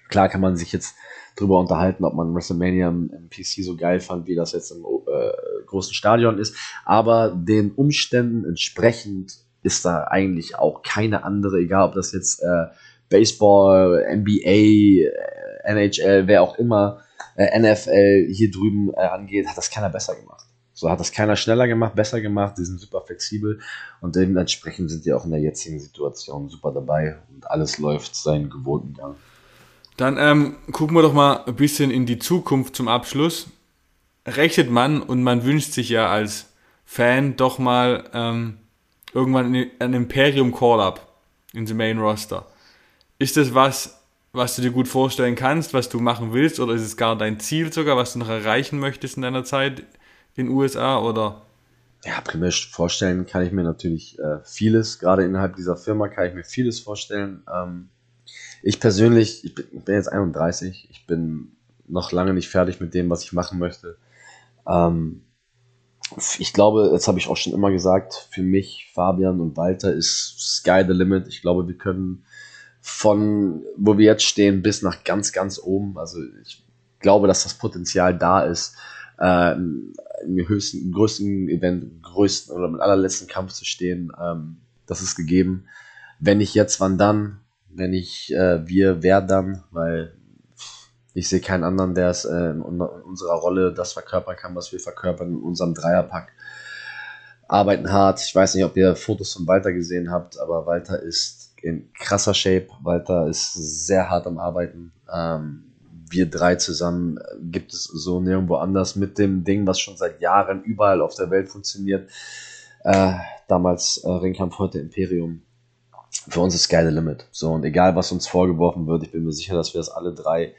Klar kann man sich jetzt drüber unterhalten, ob man WrestleMania im, PC so geil fand, wie das jetzt im äh, großen Stadion ist. Aber den Umständen entsprechend ist da eigentlich auch keine andere, egal ob das jetzt äh, Baseball, NBA, äh, NHL, wer auch immer, äh, NFL hier drüben äh, angeht, hat das keiner besser gemacht. So hat das keiner schneller gemacht, besser gemacht, die sind super flexibel und dementsprechend sind die auch in der jetzigen Situation super dabei und alles läuft seinen gewohnten Gang. Dann ähm, gucken wir doch mal ein bisschen in die Zukunft zum Abschluss. Rechnet man und man wünscht sich ja als Fan doch mal ähm, irgendwann ein Imperium Call-Up in the Main Roster. Ist das was, was du dir gut vorstellen kannst, was du machen willst, oder ist es gar dein Ziel sogar, was du noch erreichen möchtest in deiner Zeit in USA, oder? Ja, primär vorstellen kann ich mir natürlich äh, vieles. Gerade innerhalb dieser Firma kann ich mir vieles vorstellen. Ähm, ich persönlich, ich bin, ich jetzt 31, ich bin noch lange nicht fertig mit dem, was ich machen möchte. Ähm, ich glaube, jetzt habe ich auch schon immer gesagt, für mich, Fabian und Walter ist Sky the Limit. Ich glaube, wir können von wo wir jetzt stehen bis nach ganz, ganz oben. Also ich glaube, dass das Potenzial da ist, äh, im höchsten, im größten Event, im größten oder mit allerletzten Kampf zu stehen. Ähm, das ist gegeben. Wenn nicht jetzt, wann dann? Wenn nicht äh, wir, wer dann? Weil ich sehe keinen anderen, der es äh, in, unserer Rolle das verkörpern kann, was wir verkörpern in unserem Dreierpack. Arbeiten hart. Ich weiß nicht, ob ihr Fotos von Walter gesehen habt, aber Walter ist in krasser Shape. Walter ist sehr hart am Arbeiten. Ähm, wir drei zusammen gibt es so nirgendwo anders mit dem Ding, was schon seit Jahren überall auf der Welt funktioniert. Äh, damals äh, Ringkampf, heute Imperium. Für uns ist Sky the Limit. So, und egal was uns vorgeworfen wird, ich bin mir sicher, dass wir das alle drei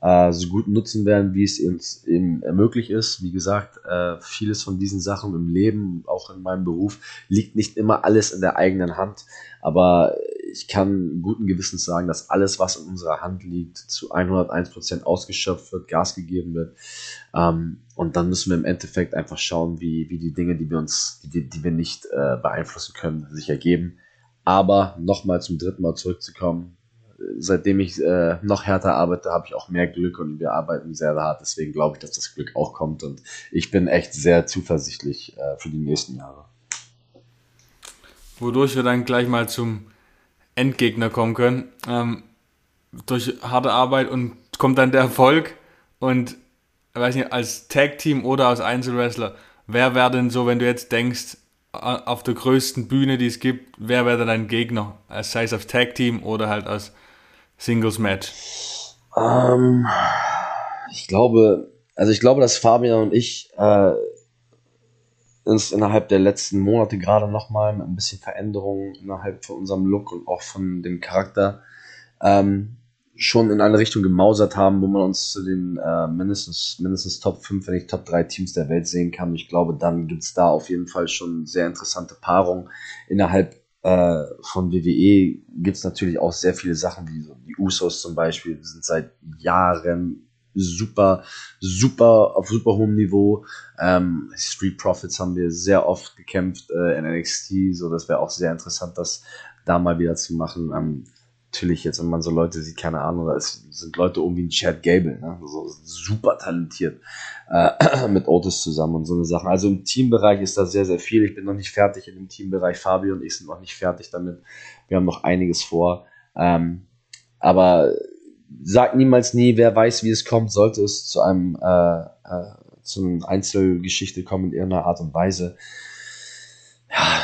äh, so gut nutzen werden, wie es uns eben möglich ist. Wie gesagt, äh, vieles von diesen Sachen im Leben, auch in meinem Beruf, liegt nicht immer alles in der eigenen Hand. Aber ich kann guten Gewissens sagen, dass alles, was in unserer Hand liegt, zu 101% ausgeschöpft wird, Gas gegeben wird. Ähm, und dann müssen wir im Endeffekt einfach schauen, wie, wie die Dinge, die wir uns, die, die wir nicht äh, beeinflussen können, sich ergeben. Aber nochmal zum dritten Mal zurückzukommen, seitdem ich äh, noch härter arbeite, habe ich auch mehr Glück und wir arbeiten sehr hart. Deswegen glaube ich, dass das Glück auch kommt und ich bin echt sehr zuversichtlich äh, für die nächsten Jahre. Wodurch wir dann gleich mal zum Endgegner kommen können. Ähm, durch harte Arbeit und kommt dann der Erfolg und weiß nicht, als Tag-Team oder als Einzelwrestler, wer wäre denn so, wenn du jetzt denkst, auf der größten Bühne, die es gibt, wer wäre dein Gegner? Als sei es als Tag-Team oder halt als Singles-Match? Ähm, ich glaube, also ich glaube, dass Fabian und ich äh, uns innerhalb der letzten Monate gerade nochmal ein bisschen Veränderungen innerhalb von unserem Look und auch von dem Charakter ähm, schon in eine Richtung gemausert haben, wo man uns zu den äh, mindestens, mindestens Top 5, wenn nicht Top 3 Teams der Welt sehen kann. Ich glaube, dann gibt es da auf jeden Fall schon sehr interessante Paarungen innerhalb äh, von WWE gibt es natürlich auch sehr viele Sachen, wie so die Usos zum Beispiel, die sind seit Jahren super, super, auf super hohem Niveau. Ähm, Street Profits haben wir sehr oft gekämpft äh, in NXT, so das wäre auch sehr interessant, das da mal wieder zu machen. Ähm, natürlich jetzt, wenn man so Leute sieht, keine Ahnung, da sind Leute um wie ein Chad Gable, ne? so super talentiert äh, mit Otis zusammen und so eine Sache. Also im Teambereich ist da sehr, sehr viel. Ich bin noch nicht fertig in dem Teambereich. Fabio und ich sind noch nicht fertig damit. Wir haben noch einiges vor. Ähm, aber sag niemals nie, wer weiß, wie es kommt, sollte es zu einem äh, äh, zu einer Einzelgeschichte kommen in irgendeiner Art und Weise. Ja,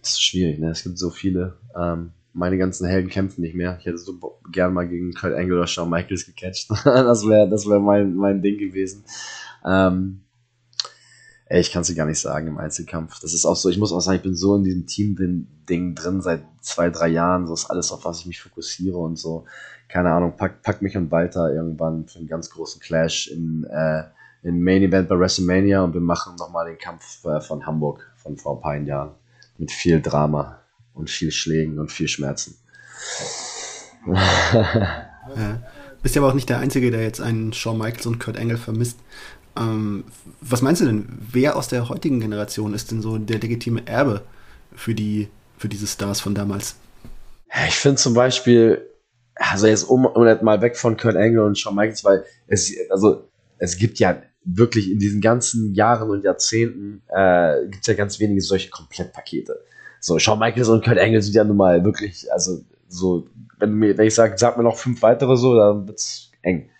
das ist schwierig, ne? Es gibt so viele. Ähm, meine ganzen Helden kämpfen nicht mehr. Ich hätte so gern mal gegen Kurt Angle oder Shawn Michaels gecatcht. das wäre das wär mein, mein Ding gewesen. Ähm, ey, ich kann es dir gar nicht sagen im Einzelkampf. Das ist auch so, ich muss auch sagen, ich bin so in diesem Team-Ding drin seit zwei, drei Jahren. So ist alles, auf was ich mich fokussiere und so. Keine Ahnung, pack, pack mich und Walter irgendwann für einen ganz großen Clash in, äh, in Main Event bei WrestleMania und wir machen nochmal den Kampf äh, von Hamburg von vor ein paar Jahren. Mit viel Drama. Und viel Schlägen und viel Schmerzen. ja. Bist ja aber auch nicht der Einzige, der jetzt einen Shawn Michaels und Kurt Angle vermisst. Ähm, was meinst du denn? Wer aus der heutigen Generation ist denn so der legitime Erbe für die für diese Stars von damals? Ich finde zum Beispiel, also jetzt um, um mal weg von Kurt Angle und Shawn Michaels, weil es, also es gibt ja wirklich in diesen ganzen Jahren und Jahrzehnten äh, gibt es ja ganz wenige solche Komplettpakete. So, Shawn Michaels und Kurt Angle sind ja nun mal wirklich, also so, wenn, mir, wenn ich sage, sag mir noch fünf weitere so, dann wird's eng.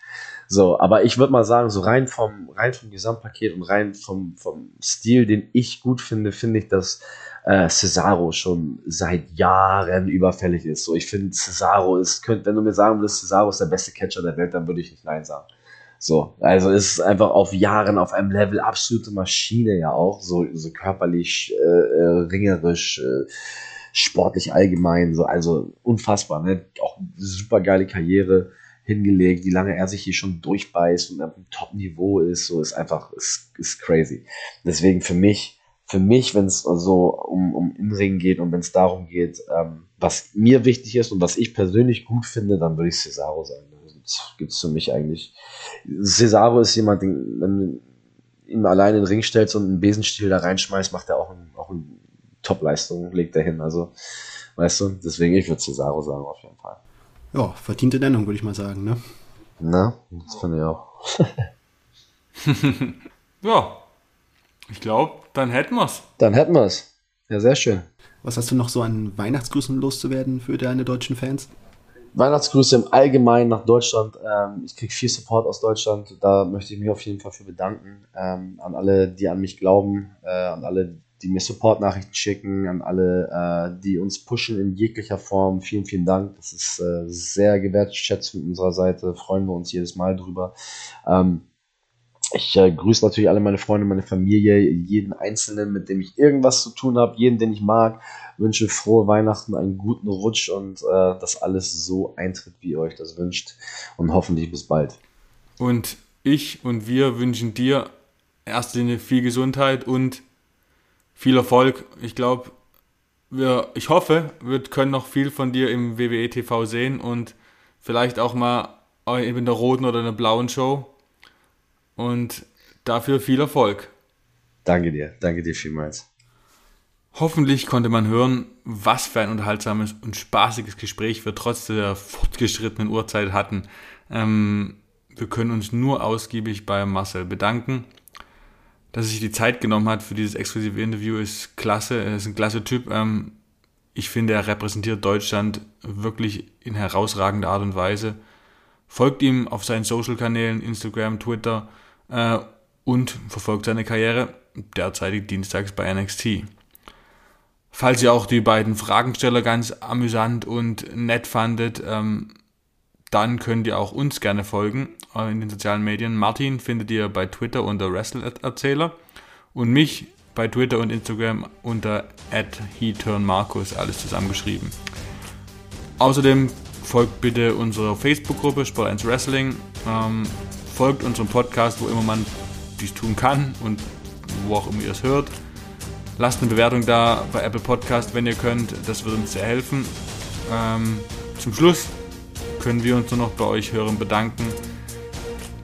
So, aber ich würde mal sagen, so rein vom, rein vom Gesamtpaket und rein vom, vom Stil, den ich gut finde, finde ich, dass äh, Cesaro schon seit Jahren überfällig ist. So, ich finde, Cesaro ist, könnt, wenn du mir sagen würdest, Cesaro ist der beste Catcher der Welt, dann würde ich nicht Nein sagen. So, also ist einfach auf Jahren auf einem Level absolute Maschine ja auch, so, so körperlich, äh, äh, ringerisch, äh, sportlich allgemein, so, also unfassbar, ne? Auch super geile Karriere hingelegt, wie lange er sich hier schon durchbeißt und auf dem Top-Niveau ist, so ist einfach, ist, ist crazy. Deswegen für mich, für mich, wenn es so um, um Inring geht und wenn es darum geht, ähm, was mir wichtig ist und was ich persönlich gut finde, dann würde ich Cesaro sagen gibt es für mich eigentlich. Cesaro ist jemand, den, wenn du ihn allein in den Ring stellst und einen Besenstiel da reinschmeißt, macht er auch, ein, auch eine Top-Leistung, legt er hin. Also, weißt du, deswegen ich würde Cesaro sagen, auf jeden Fall. Ja, verdiente Nennung, würde ich mal sagen, ne? Na, das finde ich auch. ja, ich glaube, dann hätten wir es. Dann hätten wir es. Ja, sehr schön. Was hast du noch so an Weihnachtsgrüßen loszuwerden für deine deutschen Fans? Weihnachtsgrüße im Allgemeinen nach Deutschland. Ähm, ich kriege viel Support aus Deutschland. Da möchte ich mich auf jeden Fall für bedanken. Ähm, an alle, die an mich glauben, äh, an alle, die mir Support-Nachrichten schicken, an alle, äh, die uns pushen in jeglicher Form. Vielen, vielen Dank. Das ist äh, sehr gewertschätzt von unserer Seite. Freuen wir uns jedes Mal drüber. Ähm, ich äh, grüße natürlich alle meine Freunde, meine Familie, jeden Einzelnen, mit dem ich irgendwas zu tun habe, jeden, den ich mag. Wünsche frohe Weihnachten, einen guten Rutsch und äh, dass alles so eintritt, wie ihr euch das wünscht. Und hoffentlich bis bald. Und ich und wir wünschen dir erst Linie viel Gesundheit und viel Erfolg. Ich glaube, wir, ich hoffe, wir können noch viel von dir im WWE TV sehen und vielleicht auch mal in der roten oder in der blauen Show. Und dafür viel Erfolg. Danke dir, danke dir vielmals. Hoffentlich konnte man hören, was für ein unterhaltsames und spaßiges Gespräch wir trotz der fortgeschrittenen Uhrzeit hatten. Ähm, wir können uns nur ausgiebig bei Marcel bedanken. Dass er sich die Zeit genommen hat für dieses exklusive Interview ist klasse. Er ist ein klasse Typ. Ähm, ich finde, er repräsentiert Deutschland wirklich in herausragender Art und Weise. Folgt ihm auf seinen Social-Kanälen, Instagram, Twitter äh, und verfolgt seine Karriere derzeitig dienstags bei NXT. Falls ihr auch die beiden Fragensteller ganz amüsant und nett fandet, ähm, dann könnt ihr auch uns gerne folgen äh, in den sozialen Medien. Martin findet ihr bei Twitter unter WrestleErzähler und mich bei Twitter und Instagram unter @heturnmarkus alles zusammengeschrieben. Außerdem folgt bitte unserer Facebook-Gruppe Sport 1 Wrestling. Ähm, folgt unserem Podcast, wo immer man dies tun kann und wo auch immer ihr es hört. Lasst eine Bewertung da bei Apple Podcast, wenn ihr könnt. Das würde uns sehr helfen. Ähm, zum Schluss können wir uns nur noch bei euch hören bedanken.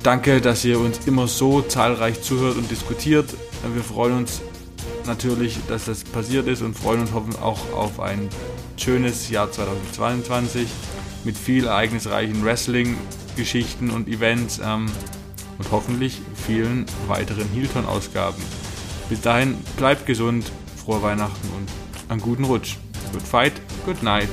Danke, dass ihr uns immer so zahlreich zuhört und diskutiert. Wir freuen uns natürlich, dass das passiert ist und freuen uns hoffen auch auf ein schönes Jahr 2022 mit viel ereignisreichen Wrestling, Geschichten und Events ähm, und hoffentlich vielen weiteren Hilton-Ausgaben. Bis dahin, bleibt gesund, frohe Weihnachten und einen guten Rutsch. Good fight, good night.